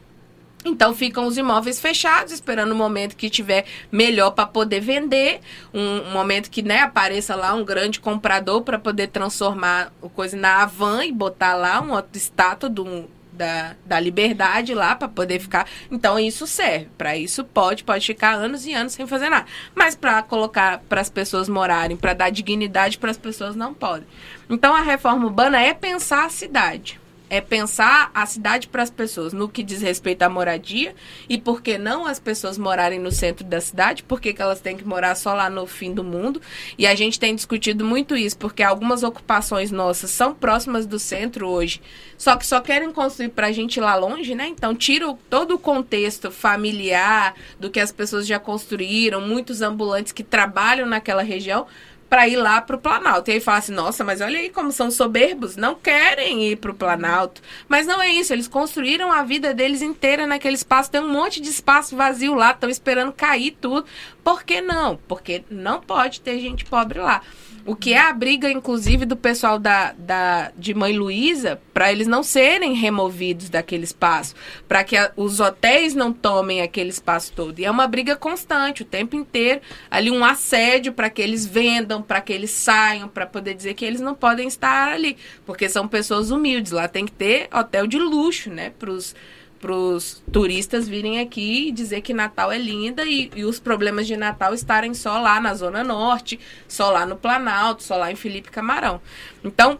Então ficam os imóveis fechados, esperando o momento que tiver melhor para poder vender, um, um, momento que né, apareça lá um grande comprador para poder transformar o coisa na Avan e botar lá uma estátua do, da, da liberdade lá para poder ficar. Então isso serve. Para isso pode, pode ficar anos e anos sem fazer nada. Mas para colocar para as pessoas morarem, para dar dignidade para as pessoas não pode. Então a reforma urbana é pensar a cidade é pensar a cidade para as pessoas no que diz respeito à moradia e por que não as pessoas morarem no centro da cidade, por que, que elas têm que morar só lá no fim do mundo. E a gente tem discutido muito isso, porque algumas ocupações nossas são próximas do centro hoje, só que só querem construir para a gente lá longe, né? Então tira todo o contexto familiar do que as pessoas já construíram, muitos ambulantes que trabalham naquela região para ir lá para o Planalto. E aí fala assim, nossa, mas olha aí como são soberbos, não querem ir para o Planalto. Mas não é isso, eles construíram a vida deles inteira naquele espaço, tem um monte de espaço vazio lá, estão esperando cair tudo. Por que não? Porque não pode ter gente pobre lá. O que é a briga, inclusive, do pessoal da, da, de Mãe Luísa, para eles não serem removidos daquele espaço, para que a, os hotéis não tomem aquele espaço todo. E é uma briga constante, o tempo inteiro, ali um assédio para que eles vendam, para que eles saiam, para poder dizer que eles não podem estar ali, porque são pessoas humildes. Lá tem que ter hotel de luxo, né, para os para os turistas virem aqui e dizer que Natal é linda e, e, os problemas de Natal estarem só lá na Zona Norte, só lá no Planalto, só lá em Felipe Camarão. Então,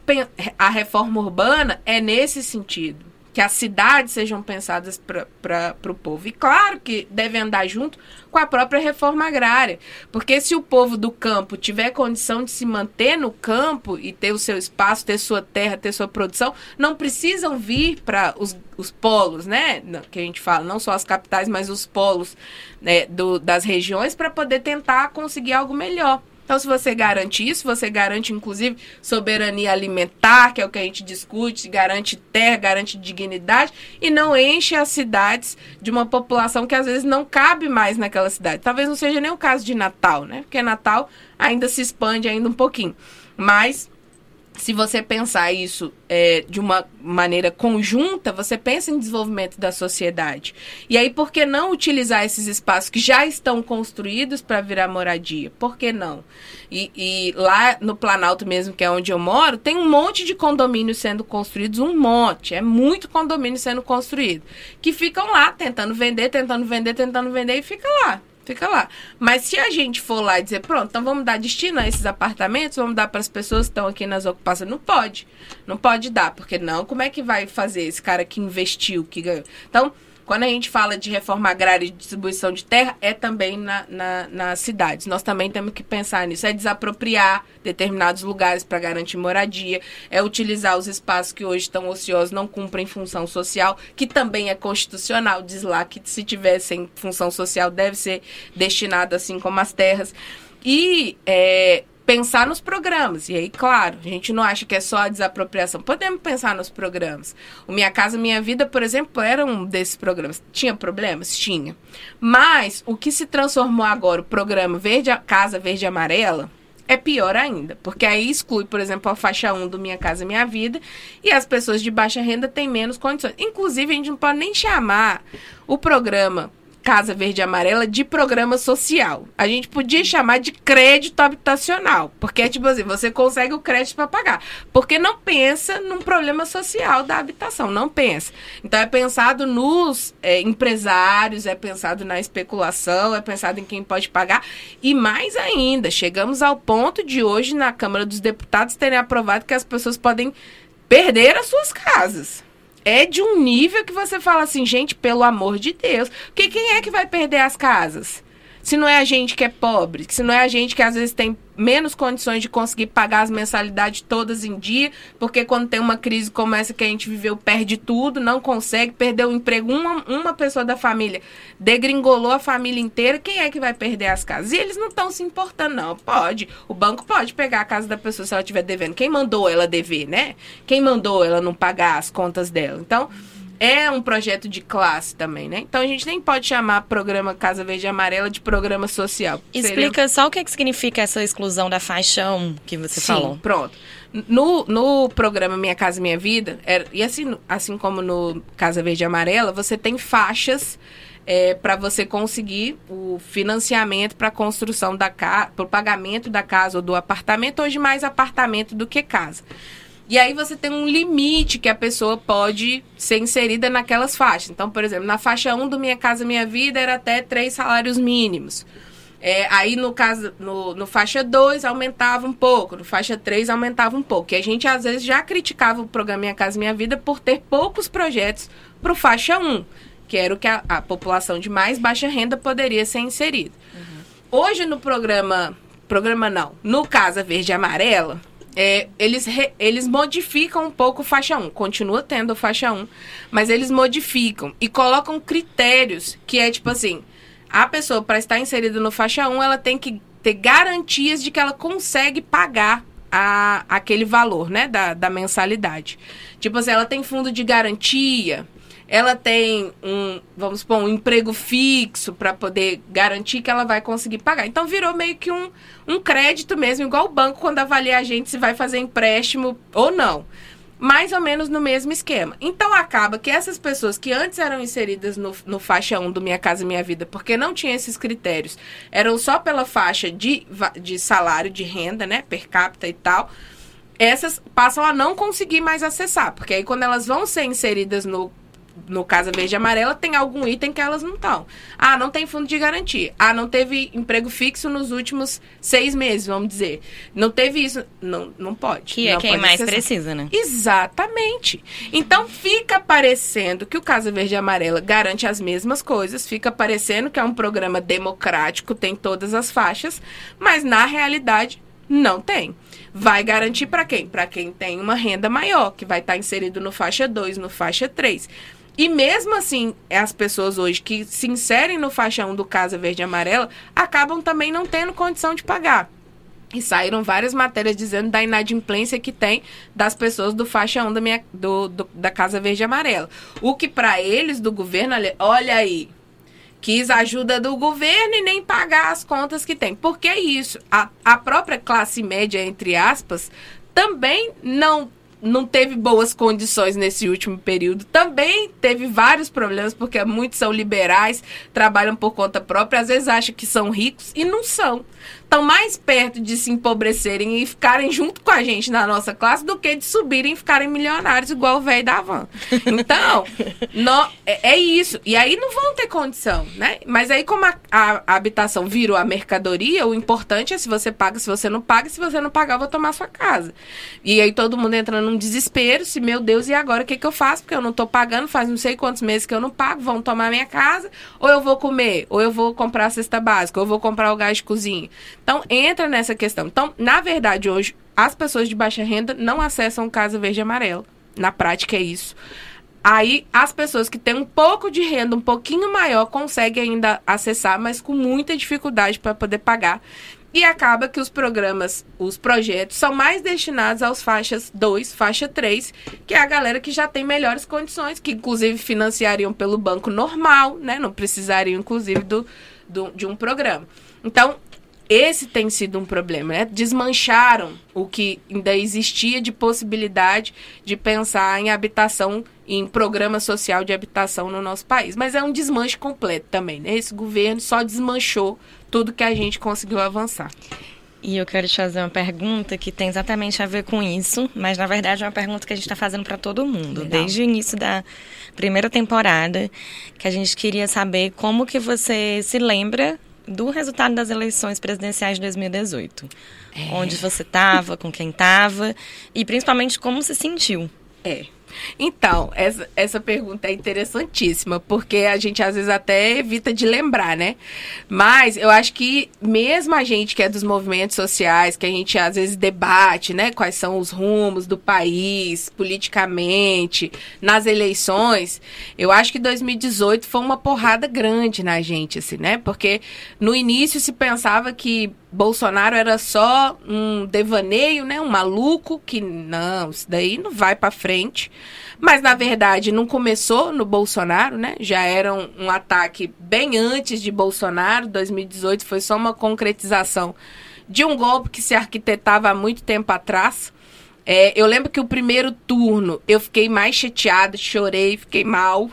a reforma urbana é nesse sentido que as cidades sejam pensadas para o povo. E claro que deve andar junto com a própria reforma agrária. Porque se o povo do campo tiver condição de se manter no campo e ter o seu espaço, ter sua terra, ter sua produção, não precisam vir para os, os polos, né? Que a gente fala, não só as capitais, mas os polos né, do, das regiões, para poder tentar conseguir algo melhor. Então, se você garante isso, você garante, inclusive, soberania alimentar, que é o que a gente discute, garante terra, garante dignidade, e não enche as cidades de uma população que às vezes não cabe mais naquela cidade. Talvez não seja nem o caso de Natal, né? Porque Natal ainda se expande ainda um pouquinho. Mas se você pensar isso é, de uma maneira conjunta, você pensa em desenvolvimento da sociedade. E aí, por que não utilizar esses espaços que já estão construídos para virar moradia? Por que não? E, e, lá no Planalto mesmo, que é onde eu moro, tem um monte de condomínios sendo construídos, um monte, é muito condomínio sendo construído, que ficam lá tentando vender, tentando vender, tentando vender e fica lá. Fica lá. Mas se a gente for lá e dizer, pronto, então vamos dar destino a esses apartamentos, vamos dar para as pessoas que estão aqui nas ocupações, não pode. Não pode dar, porque não, como é que vai fazer esse cara que investiu, que ganhou? Então, quando a gente fala de reforma agrária e distribuição de terra, é também na, na, nas cidades. Nós também temos que pensar nisso. É desapropriar determinados lugares para garantir moradia, é utilizar os espaços que hoje estão ociosos, não cumprem função social, que também é constitucional, diz lá que se tivessem função social deve ser destinado assim como as terras. E é, pensar nos programas. E aí, claro, a gente não acha que é só a desapropriação. Podemos pensar nos programas. O Minha Casa Minha Vida, por exemplo, era um desses programas. Tinha problemas? Tinha. Mas o que se transformou agora, o programa Verde Casa Verde Amarela, é pior ainda, porque aí exclui, por exemplo, a faixa 1 do Minha Casa Minha Vida e as pessoas de baixa renda têm menos condições. Inclusive, a gente não pode nem chamar o programa Casa Verde e Amarela de programa social. A gente podia chamar de crédito habitacional, porque é tipo assim, você consegue o crédito para pagar, porque não pensa num problema social da habitação, não pensa. Então é pensado nos é, empresários, é pensado na especulação, é pensado em quem pode pagar e mais ainda, chegamos ao ponto de hoje na Câmara dos Deputados terem aprovado que as pessoas podem perder as suas casas é de um nível que você fala assim, gente, pelo amor de Deus. Porque quem é que vai perder as casas? Se não é a gente que é pobre, se não é a gente que às vezes tem menos condições de conseguir pagar as mensalidades todas em dia, porque quando tem uma crise como essa que a gente viveu, perde tudo, não consegue, perdeu o emprego, uma, uma pessoa da família degringolou a família inteira, quem é que vai perder as casas? E eles não estão se importando, não. Pode. O banco pode pegar a casa da pessoa se ela estiver devendo. Quem mandou ela dever, né? Quem mandou ela não pagar as contas dela? Então é um projeto de classe também, né? Então a gente nem pode chamar programa Casa Verde e Amarela de programa social. Explica Seria... só o que, é que significa essa exclusão da faixa 1 que você Sim, falou. Pronto. No, no programa Minha Casa Minha Vida, era, e assim, assim como no Casa Verde e Amarela, você tem faixas é, para você conseguir o financiamento para a construção da casa, para o pagamento da casa ou do apartamento, hoje mais apartamento do que casa. E aí você tem um limite que a pessoa pode ser inserida naquelas faixas. Então, por exemplo, na faixa 1 do Minha Casa Minha Vida era até três salários mínimos. É, aí no caso, no, no faixa 2 aumentava um pouco, no faixa 3 aumentava um pouco. E a gente às vezes já criticava o programa Minha Casa Minha Vida por ter poucos projetos para o faixa 1, que era o que a, a, população de mais baixa renda poderia ser inserida. Uhum. Hoje no programa, programa não, no Casa Verde e Amarela, é, eles, re, eles modificam um pouco faixa 1. Continua tendo faixa 1, mas eles modificam e colocam critérios que é tipo assim: a pessoa, para estar inserida no faixa 1, ela tem que ter garantias de que ela consegue pagar a, aquele valor, né, da, da mensalidade. Tipo assim, ela tem fundo de garantia, ela tem um, vamos supor, um emprego fixo para poder garantir que ela vai conseguir pagar. Então virou meio que um, um crédito mesmo, igual o banco quando avalia a gente se vai fazer empréstimo ou não. Mais ou menos no mesmo esquema. Então acaba que essas pessoas que antes eram inseridas no, no faixa 1 do Minha Casa Minha Vida, porque não tinha esses critérios, eram só pela faixa de, de salário, de renda, né, per capita e tal, essas passam a não conseguir mais acessar, porque aí quando elas vão ser inseridas no no Casa Verde e Amarela, tem algum item que elas não estão. Ah, não tem fundo de garantia. Ah, não teve emprego fixo nos últimos seis meses, vamos dizer. Não teve isso. Não, não pode. Que é não é quem mais precisa, né? Exatamente. Então, fica parecendo que o Casa Verde e Amarela garante as mesmas coisas, fica parecendo que é um programa democrático, tem todas as faixas, mas na realidade não tem. Vai garantir para quem? Para quem tem uma renda maior, que vai estar tá inserido no faixa 2, no faixa 3. E mesmo assim, as pessoas hoje que se inserem no faixa 1 do Casa Verde e Amarela acabam também não tendo condição de pagar. E saíram várias matérias dizendo da inadimplência que tem das pessoas do faixa 1 da, minha, do, do da Casa Verde e Amarela. O que para eles do governo, olha, aí, quis ajuda do governo e nem pagar as contas que tem. Porque isso. A, a própria classe média, entre aspas, também não não teve boas condições nesse último período. Também teve vários problemas, porque muitos são liberais, trabalham por conta própria, às vezes acham que são ricos e não são estão mais perto de se empobrecerem e ficarem junto com a gente na nossa classe do que de subirem e ficarem milionários igual o velho da van. Então, no, é, é, isso. E aí não vão ter condição, né? Mas aí como a, a, a, habitação virou a mercadoria, o importante é se você paga, se você não paga, se você não pagar, eu vou tomar sua casa. E aí todo mundo entra num desespero, se meu Deus, e agora o que, que eu faço? Porque eu não tô pagando, faz não sei quantos meses que eu não pago, vão tomar minha casa, ou eu vou comer, ou eu vou comprar a cesta básica, ou eu vou comprar o gás de cozinha. Então, entra nessa questão. Então, na verdade, hoje, as pessoas de baixa renda não acessam Casa Verde e Amarelo. Na prática, é isso. Aí, as pessoas que têm um pouco de renda, um pouquinho maior, conseguem ainda acessar, mas com muita dificuldade para poder pagar. E acaba que os programas, os projetos, são mais destinados aos faixas 2, faixa 3, que é a galera que já tem melhores condições, que inclusive financiariam pelo banco normal, né? Não precisariam, inclusive, do, do de um programa. Então, esse tem sido um problema, né? Desmancharam o que ainda existia de possibilidade de pensar em habitação, em programa social de habitação no nosso país. Mas é um desmanche completo também, né? Esse governo só desmanchou tudo que a gente conseguiu avançar. E eu quero te fazer uma pergunta que tem exatamente a ver com isso, mas na verdade é uma pergunta que a gente está fazendo para todo mundo, Legal. desde o início da primeira temporada, que a gente queria saber como que você se lembra do resultado das eleições presidenciais de 2018. É. Onde você estava, com quem estava e principalmente como se sentiu. É, Então, essa, essa pergunta é interessantíssima, porque a gente às vezes até evita de lembrar, né? Mas eu acho que mesmo a gente que é dos movimentos sociais, que a gente às vezes debate, né, quais são os rumos do país, politicamente, nas eleições, eu acho que 2018 foi uma porrada grande na gente, assim, né? Porque no início se pensava que Bolsonaro era só um devaneio, né? Um maluco que não, isso daí não vai para frente. Mas na verdade não começou no Bolsonaro, né? Já era um, um, ataque bem antes de Bolsonaro. 2018 foi só uma concretização de um golpe que se arquitetava há muito tempo atrás. É, eu lembro que o primeiro turno eu fiquei mais chateada, chorei, fiquei mal.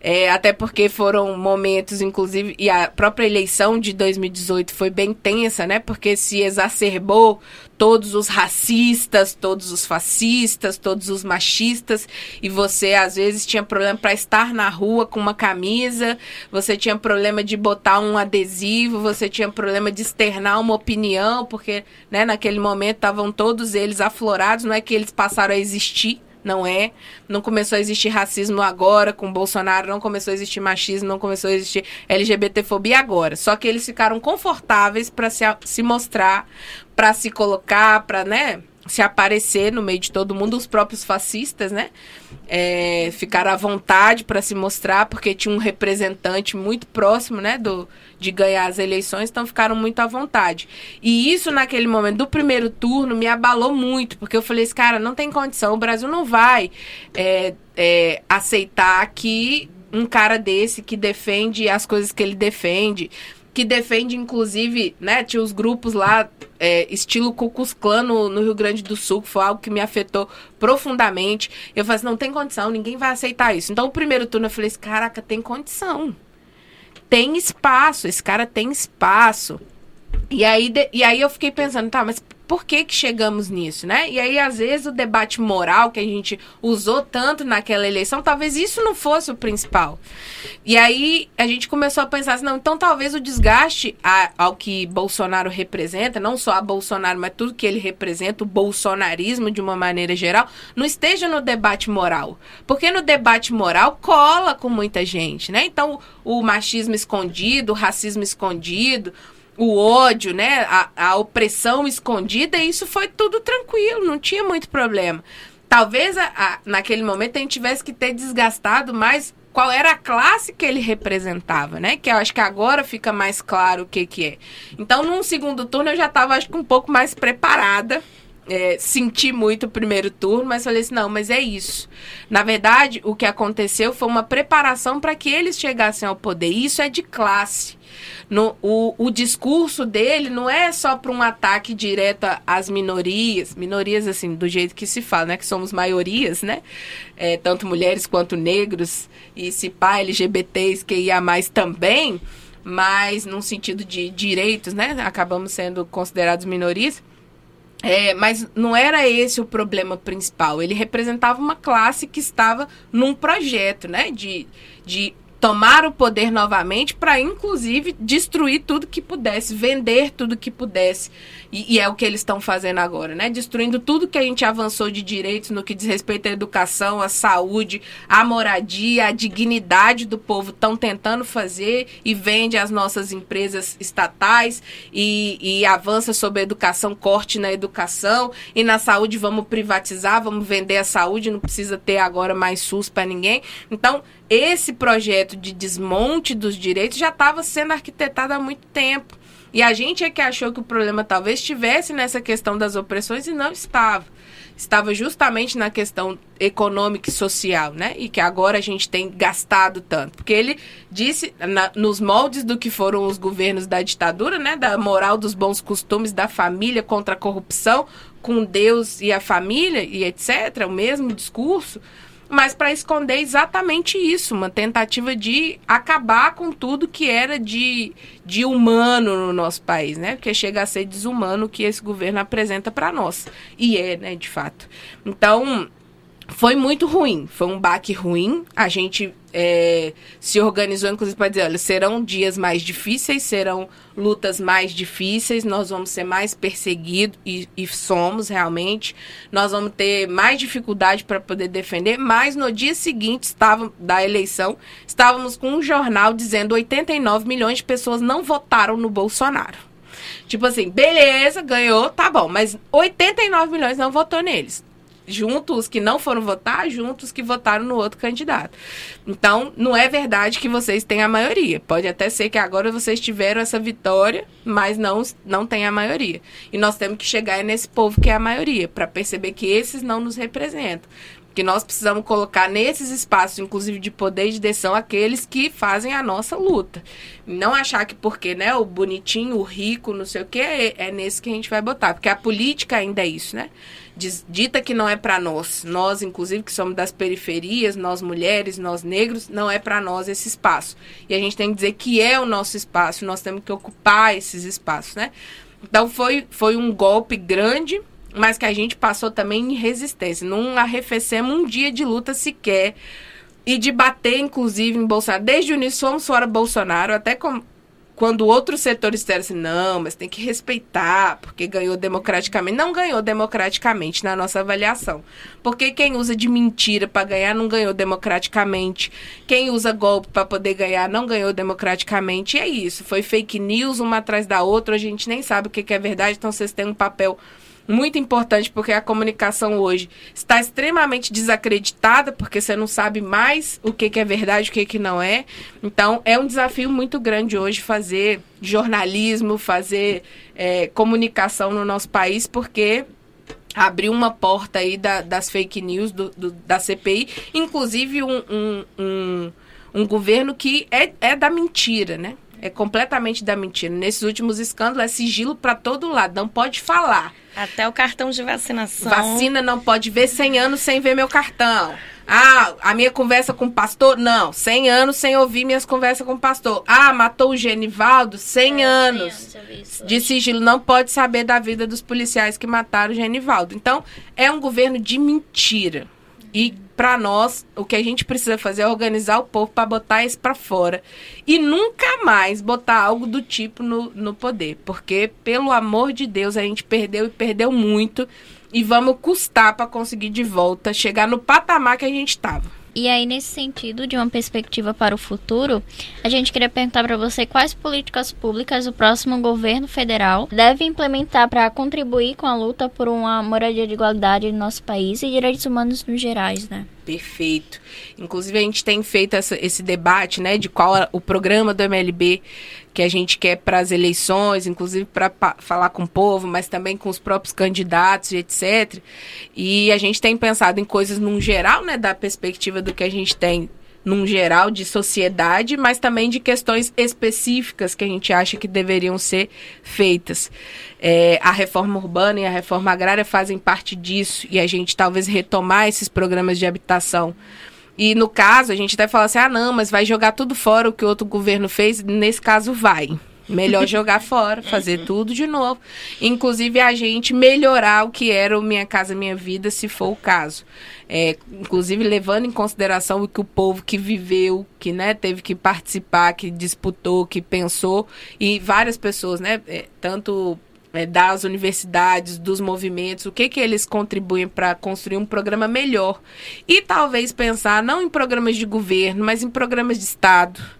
É, até porque foram momentos, inclusive, e a própria eleição de 2018 foi bem tensa, né? Porque se exacerbou todos os racistas, todos os fascistas, todos os machistas, e você às vezes tinha problema para estar na rua com uma camisa, você tinha problema de botar um adesivo, você tinha problema de externar uma opinião, porque né, naquele momento estavam todos eles aflorados, não é que eles passaram a existir, não é. Não começou a existir racismo agora com Bolsonaro, não começou a existir machismo, não começou a existir LGBTfobia agora. Só que eles ficaram confortáveis para se, se mostrar, para se colocar, para, né, se aparecer no meio de todo mundo, os próprios fascistas, né? É, ficaram à vontade para se mostrar, porque tinha um representante muito próximo, né, do, de ganhar as eleições, então ficaram muito à vontade. E isso, naquele momento do primeiro turno, me abalou muito, porque eu falei, esse cara, não tem condição, o Brasil não vai é, é, aceitar que um cara desse que defende as coisas que ele defende, que defende, inclusive, né, tinha os grupos lá, é, estilo Cucus Clã no, no, Rio Grande do Sul, que foi algo que me afetou profundamente. Eu falei assim, não tem condição, ninguém vai aceitar isso. Então, o primeiro turno eu falei assim, caraca, tem condição tem espaço, esse cara tem espaço. E aí, de, e aí eu fiquei pensando, tá, mas por que que chegamos nisso, né? E aí, às vezes, o debate moral que a gente usou tanto naquela eleição, talvez isso não fosse o principal. E aí, a gente começou a pensar assim, não, então talvez o desgaste a, ao que Bolsonaro representa, não só a Bolsonaro, mas tudo que ele representa, o bolsonarismo de uma maneira geral, não esteja no debate moral. Porque no debate moral cola com muita gente, né? Então, o machismo escondido, o racismo escondido, o ódio, né? A, a opressão escondida, e isso foi tudo tranquilo, não tinha muito problema. Talvez a, a, naquele momento a gente tivesse que ter desgastado mais qual era a classe que ele representava, né? Que eu acho que agora fica mais claro o que, que é. Então, num segundo turno, eu já estava, acho que, um pouco mais preparada. É, senti muito o primeiro turno, mas falei assim: não, mas é isso. Na verdade, o que aconteceu foi uma preparação para que eles chegassem ao poder. Isso é de classe. No, o, o discurso dele não é só para um ataque direto às minorias, minorias assim, do jeito que se fala, né? Que somos maiorias, né? É, tanto mulheres quanto negros, e se pá, LGBTs, que ia mais também, mas num sentido de direitos, né? Acabamos sendo considerados minorias. É, mas não era esse o problema principal. Ele representava uma classe que estava num projeto, né? De, de tomar o poder novamente para, inclusive, destruir tudo que pudesse, vender tudo que pudesse. E, e é o que eles estão fazendo agora, né? Destruindo tudo que a gente avançou de direitos no que diz respeito à educação, à saúde, à moradia, à dignidade do povo. Estão tentando fazer e vende às nossas empresas estatais e, e avança sobre a educação, corte na educação. E na saúde vamos privatizar, vamos vender a saúde, não precisa ter agora mais SUS para ninguém. Então, esse projeto de desmonte dos direitos já estava sendo arquitetado há muito tempo. E a gente é que achou que o problema talvez estivesse nessa questão das opressões e não estava. Estava justamente na questão econômica e social, né? E que agora a gente tem gastado tanto. Porque ele disse, na, nos moldes do que foram os governos da ditadura, né? Da moral dos bons costumes, da família contra a corrupção, com Deus e a família e etc., o mesmo discurso mas para esconder exatamente isso, uma tentativa de acabar com tudo que era de, de humano no nosso país, né? Porque chega a ser desumano o que esse governo apresenta para nós. E é, né, de fato. Então, foi muito ruim, foi um baque ruim. A gente é, se organizou, inclusive, para dizer: olha, serão dias mais difíceis, serão lutas mais difíceis, nós vamos ser mais perseguidos, e, e somos realmente. Nós vamos ter mais dificuldade para poder defender, mas no dia seguinte estava, da eleição, estávamos com um jornal dizendo 89 milhões de pessoas não votaram no Bolsonaro. Tipo assim, beleza, ganhou, tá bom, mas 89 milhões não votou neles junto os que não foram votar, junto os que votaram no outro candidato. Então, não é verdade que vocês têm a maioria. Pode até ser que agora vocês tiveram essa vitória, mas não, não tem a maioria. E nós temos que chegar nesse povo que é a maioria, para perceber que esses não nos representam que nós precisamos colocar nesses espaços, inclusive de poder e de decisão, aqueles que fazem a nossa luta. Não achar que porque, né, o bonitinho, o rico, não sei o que, é, é nesse que a gente vai botar. Porque a política ainda é isso, né? Dita que não é para nós. Nós, inclusive, que somos das periferias, nós mulheres, nós negros, não é para nós esse espaço. E a gente tem que dizer que é o nosso espaço, nós temos que ocupar esses espaços, né? Então foi, foi um golpe grande, mas que a gente passou também em resistência. Não arrefecemos um dia de luta sequer. E de bater, inclusive, em Bolsonaro. Desde o início fomos fora Bolsonaro, até com, quando outros setores disseram assim, não, mas tem que respeitar, porque ganhou democraticamente. Não ganhou democraticamente na nossa avaliação. Porque quem usa de mentira para ganhar não ganhou democraticamente. Quem usa golpe para poder ganhar não ganhou democraticamente. E é isso. Foi fake news uma atrás da outra. A gente nem sabe o que é verdade, então vocês têm um papel muito importante porque a comunicação hoje está extremamente desacreditada, porque você não sabe mais o que, que é verdade, o que, que não é. Então, é um desafio muito grande hoje fazer jornalismo, fazer é, comunicação no nosso país, porque abriu uma porta aí da, das fake news do, do, da CPI, inclusive um, um, um, um governo que é, é da mentira, né? É completamente da mentira. Nesses últimos escândalos é sigilo para todo lado, não pode falar. Até o cartão de vacinação. Vacina não pode ver 100 anos sem ver meu cartão. Ah, a minha conversa com o pastor? Não, 100 anos sem ouvir minhas conversas com o pastor. Ah, matou o Genivaldo? 100 é, anos. de sigilo. Não pode saber da vida dos policiais que mataram o Genivaldo. Então, é um governo de mentira. E para nós, o que a gente precisa fazer é organizar o povo para botar isso para fora. E nunca mais botar algo do tipo no, no poder. Porque, pelo amor de Deus, a gente perdeu e perdeu muito. E vamos custar para conseguir de volta chegar no patamar que a gente estava. E aí, nesse sentido, de uma perspectiva para o futuro, a gente queria perguntar para você quais políticas públicas o próximo governo federal deve implementar para contribuir com a luta por uma moradia de igualdade no nosso país e direitos humanos no gerais, né? Perfeito. Inclusive, a gente tem feito essa, esse debate, né, de qual o programa do MLB que a gente quer para as eleições, inclusive para falar com o povo, mas também com os próprios candidatos e etc. E a gente tem pensado em coisas num geral, né, da perspectiva do que a gente tem num geral de sociedade, mas também de questões específicas que a gente acha que deveriam ser feitas. É, a reforma urbana e a reforma agrária fazem parte disso e a gente talvez retomar esses programas de habitação. E no caso, a gente até fala assim: ah, não, mas vai jogar tudo fora o que o outro governo fez. Nesse caso, vai. Melhor jogar fora, fazer tudo de novo. Inclusive a gente melhorar o que era o Minha Casa Minha Vida, se for o caso. É, inclusive levando em consideração o que o povo que viveu, que né, teve que participar, que disputou, que pensou, e várias pessoas, né, é, tanto é, das universidades, dos movimentos, o que, que eles contribuem para construir um programa melhor. E talvez pensar não em programas de governo, mas em programas de Estado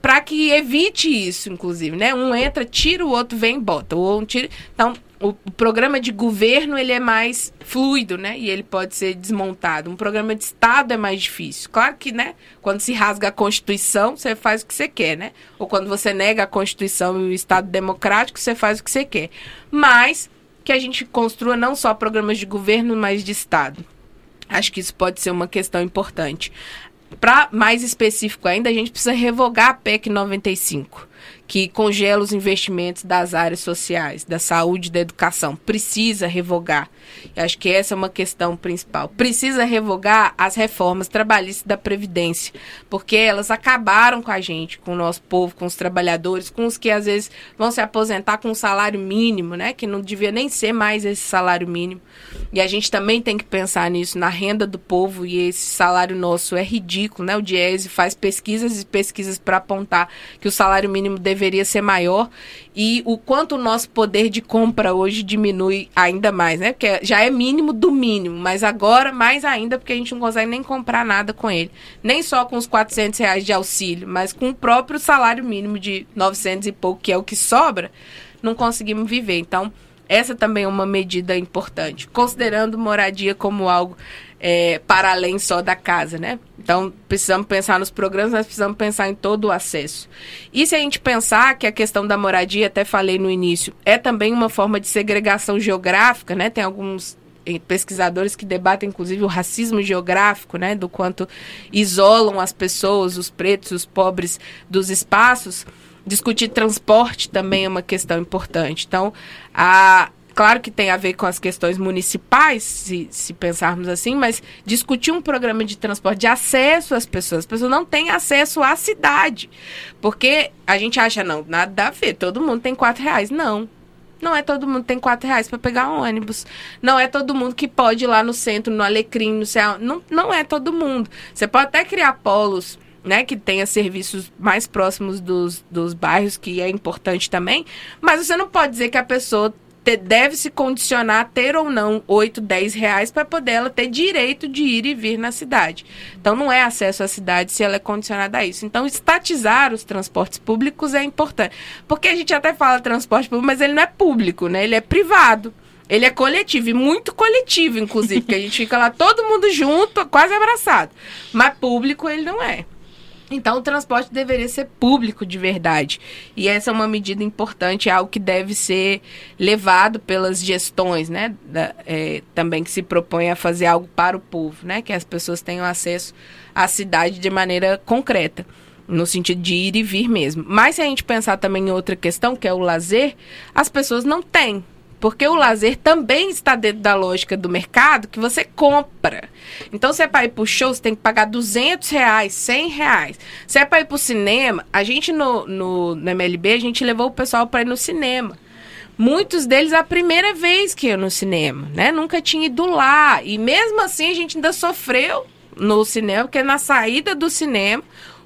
para que evite isso, inclusive, né? Um entra, tira, o outro vem e bota. Ou um tira. Então, o, programa de governo ele é mais fluido, né? E ele pode ser desmontado. Um programa de Estado é mais difícil. Claro que, né? Quando se rasga a Constituição, você faz o que você quer, né? Ou quando você nega a Constituição e o Estado democrático, você faz o que você quer. Mas que a gente construa não só programas de governo, mas de Estado. Acho que isso pode ser uma questão importante. Para mais específico ainda, a gente precisa revogar a PEC 95 que congela os investimentos das áreas sociais, da saúde da educação. Precisa revogar. Acho que essa é uma questão principal. Precisa revogar as reformas trabalhistas da Previdência, porque elas acabaram com a gente, com o nosso povo, com os trabalhadores, com os que às vezes vão se aposentar com um salário mínimo, né? Que não devia nem ser mais esse salário mínimo. E a gente também tem que pensar nisso, na renda do povo, e esse salário nosso é ridículo, né? O Diese faz pesquisas e pesquisas para apontar que o salário mínimo deve deveria ser maior e o quanto o nosso poder de compra hoje diminui ainda mais, né? Porque já é mínimo do mínimo, mas agora mais ainda porque a gente não consegue nem comprar nada com ele. Nem só com os 400 reais de auxílio, mas com o próprio salário mínimo de 900 e pouco, que é o que sobra, não conseguimos viver. Então, essa também é uma medida importante, considerando moradia como algo é, para além só da casa, né? Então, precisamos pensar nos programas, mas precisamos pensar em todo o acesso. E se a gente pensar que a questão da moradia, até falei no início, é também uma forma de segregação geográfica, né? Tem alguns eh, pesquisadores que debatem inclusive o racismo geográfico, né, do quanto isolam as pessoas, os pretos, os pobres dos espaços. Discutir transporte também é uma questão importante. Então, a Claro que tem a ver com as questões municipais, se, se pensarmos assim, mas discutir um programa de transporte de acesso às pessoas. As pessoas não têm acesso à cidade. Porque a gente acha, não, nada a ver, todo mundo tem quatro reais. Não. Não é todo mundo que tem quatro reais para pegar um ônibus. Não é todo mundo que pode ir lá no centro, no Alecrim, no céu. Não, não é todo mundo. Você pode até criar polos né, que tenha serviços mais próximos dos, dos bairros, que é importante também, mas você não pode dizer que a pessoa deve se condicionar a ter ou não 8, 10 reais para poder ela ter direito de ir e vir na cidade. Então, não é acesso à cidade se ela é condicionada a isso. Então, estatizar os transportes públicos é importante. Porque a gente até fala transporte público, mas ele não é público, né? Ele é privado. Ele é coletivo, e muito coletivo, inclusive, porque a gente fica lá todo mundo junto, quase abraçado. Mas público ele não é. Então, o transporte deveria ser público de verdade. E essa é uma medida importante, é algo que deve ser levado pelas gestões, né? Da, é, também que se propõe a fazer algo para o povo, né? Que as pessoas tenham acesso à cidade de maneira concreta. No sentido de ir e vir mesmo. Mas se a gente pensar também em outra questão, que é o lazer, as pessoas não têm porque o lazer também está dentro da lógica do mercado que você compra. Então, se é para ir para show, você tem que pagar 200 reais, 100 reais. Se é para ir para o cinema, a gente no, no, no MLB, a gente levou o pessoal para ir no cinema. Muitos deles a primeira vez que ia no cinema, né? Nunca tinha ido lá. E mesmo assim a gente ainda sofreu no cinema, porque na saída do cinema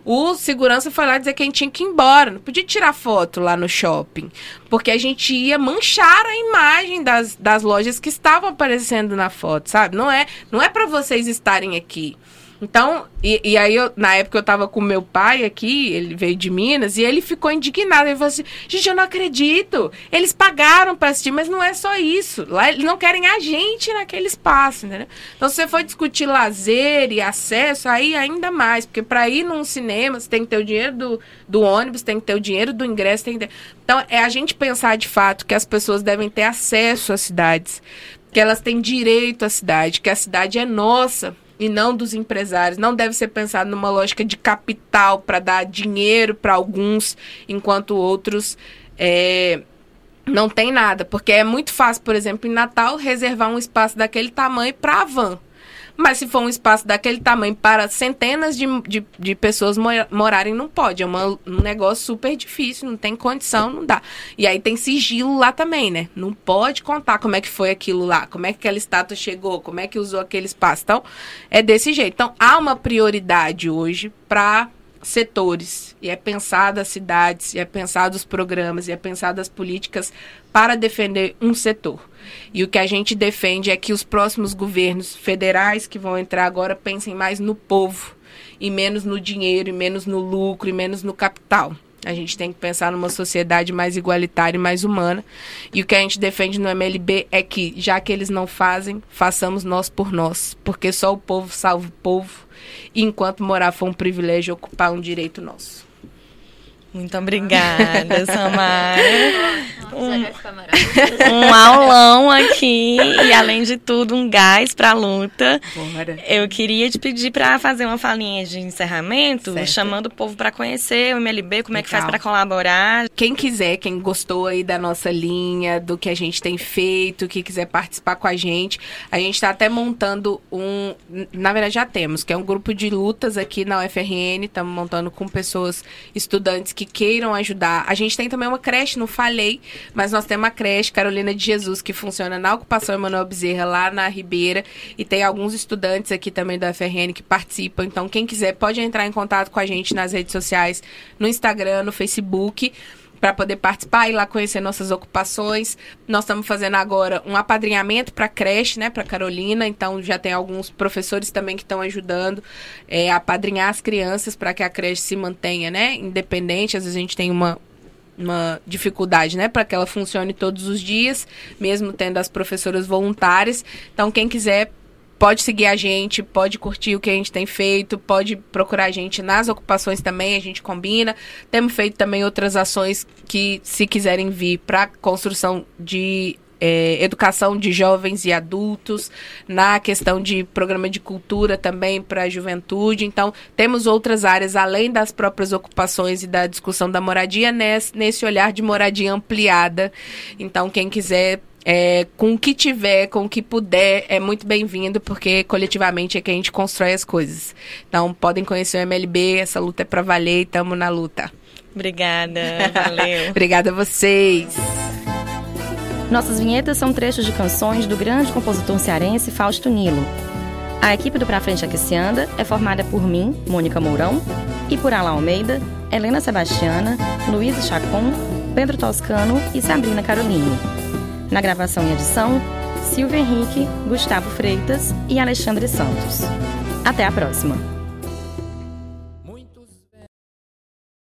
o segurança foi lá dizer que a gente tinha que ir embora. Não podia tirar foto lá no shopping. Porque a gente ia manchar a imagem das, das lojas que estavam aparecendo na foto, sabe? Não é, não é para vocês estarem aqui. Então, e, e, aí, eu, na época eu tava com meu pai aqui, ele veio de Minas, e ele ficou indignado. Ele falou assim: gente, eu não acredito. Eles pagaram para assistir, mas não é só isso. Lá eles não querem a gente naquele espaço, entendeu? Então, se você for discutir lazer e acesso, aí ainda mais, porque para ir num cinema, você tem que ter o dinheiro do, do ônibus, tem que ter o dinheiro do ingresso, tem que ter... Então, é a gente pensar de fato que as pessoas devem ter acesso às cidades, que elas têm direito à cidade, que a cidade é nossa e não dos empresários. Não deve ser pensado numa lógica de capital para dar dinheiro para alguns, enquanto outros é, não tem nada. Porque é muito fácil, por exemplo, em Natal, reservar um espaço daquele tamanho para a van. Mas se for um espaço daquele tamanho para centenas de, de, de pessoas morarem, não pode. É uma, um negócio super difícil, não tem condição, não dá. E aí tem sigilo lá também, né? Não pode contar como é que foi aquilo lá, como é que aquela estátua chegou, como é que usou aquele espaço. Então, é desse jeito. Então, há uma prioridade hoje para setores, e é pensado as cidades, e é pensado os programas, e é pensado as políticas para defender um setor. E o que a gente defende é que os próximos governos federais que vão entrar agora pensem mais no povo, e menos no dinheiro, e menos no lucro, e menos no capital. A gente tem que pensar numa sociedade mais igualitária e mais humana. E o que a gente defende no MLB é que, já que eles não fazem, façamos nós por nós. Porque só o povo salva o povo e enquanto morar for um privilégio, ocupar um direito nosso. Muito obrigada, Samara. um, um aulão aqui e, além de tudo, um gás para a luta. Bora. Eu queria te pedir para fazer uma falinha de encerramento, certo. chamando o povo para conhecer o MLB, como Legal. é que faz para colaborar. Quem quiser, quem gostou aí da nossa linha, do que a gente tem feito, que quiser participar com a gente, a gente está até montando um. Na verdade, já temos, que é um grupo de lutas aqui na UFRN. Estamos montando com pessoas, estudantes que queiram ajudar. A gente tem também uma creche, não falei, mas nós temos uma creche, Carolina de Jesus, que funciona na ocupação Emanuel Bezerra, lá na Ribeira. E tem alguns estudantes aqui também da UFRN que participam. Então, quem quiser pode entrar em contato com a gente nas redes sociais, no Instagram, no Facebook para poder participar e lá conhecer nossas ocupações. Nós estamos fazendo agora um apadrinhamento para creche, né, para Carolina. Então já tem alguns professores também que estão ajudando é, a apadrinhar as crianças para que a creche se mantenha, né, independente. Às vezes a gente tem uma uma dificuldade, né, para que ela funcione todos os dias, mesmo tendo as professoras voluntárias. Então quem quiser Pode seguir a gente, pode curtir o que a gente tem feito, pode procurar a gente nas ocupações também, a gente combina. Temos feito também outras ações que, se quiserem vir para construção de é, educação de jovens e adultos, na questão de programa de cultura também para a juventude. Então, temos outras áreas além das próprias ocupações e da discussão da moradia nesse, nesse olhar de moradia ampliada. Então, quem quiser é, com o que tiver, com o que puder, é muito bem-vindo, porque coletivamente é que a gente constrói as coisas. Então, podem conhecer o MLB, essa luta é para valer e estamos na luta. Obrigada, valeu. Obrigada a vocês. Nossas vinhetas são trechos de canções do grande compositor cearense Fausto Nilo. A equipe do Pra Frente é que se anda é formada por mim, Mônica Mourão, e por Alain Almeida, Helena Sebastiana, Luísa Chacon, Pedro Toscano e Sabrina Caroline. Na gravação e edição, Silvio Henrique, Gustavo Freitas e Alexandre Santos. Até a próxima!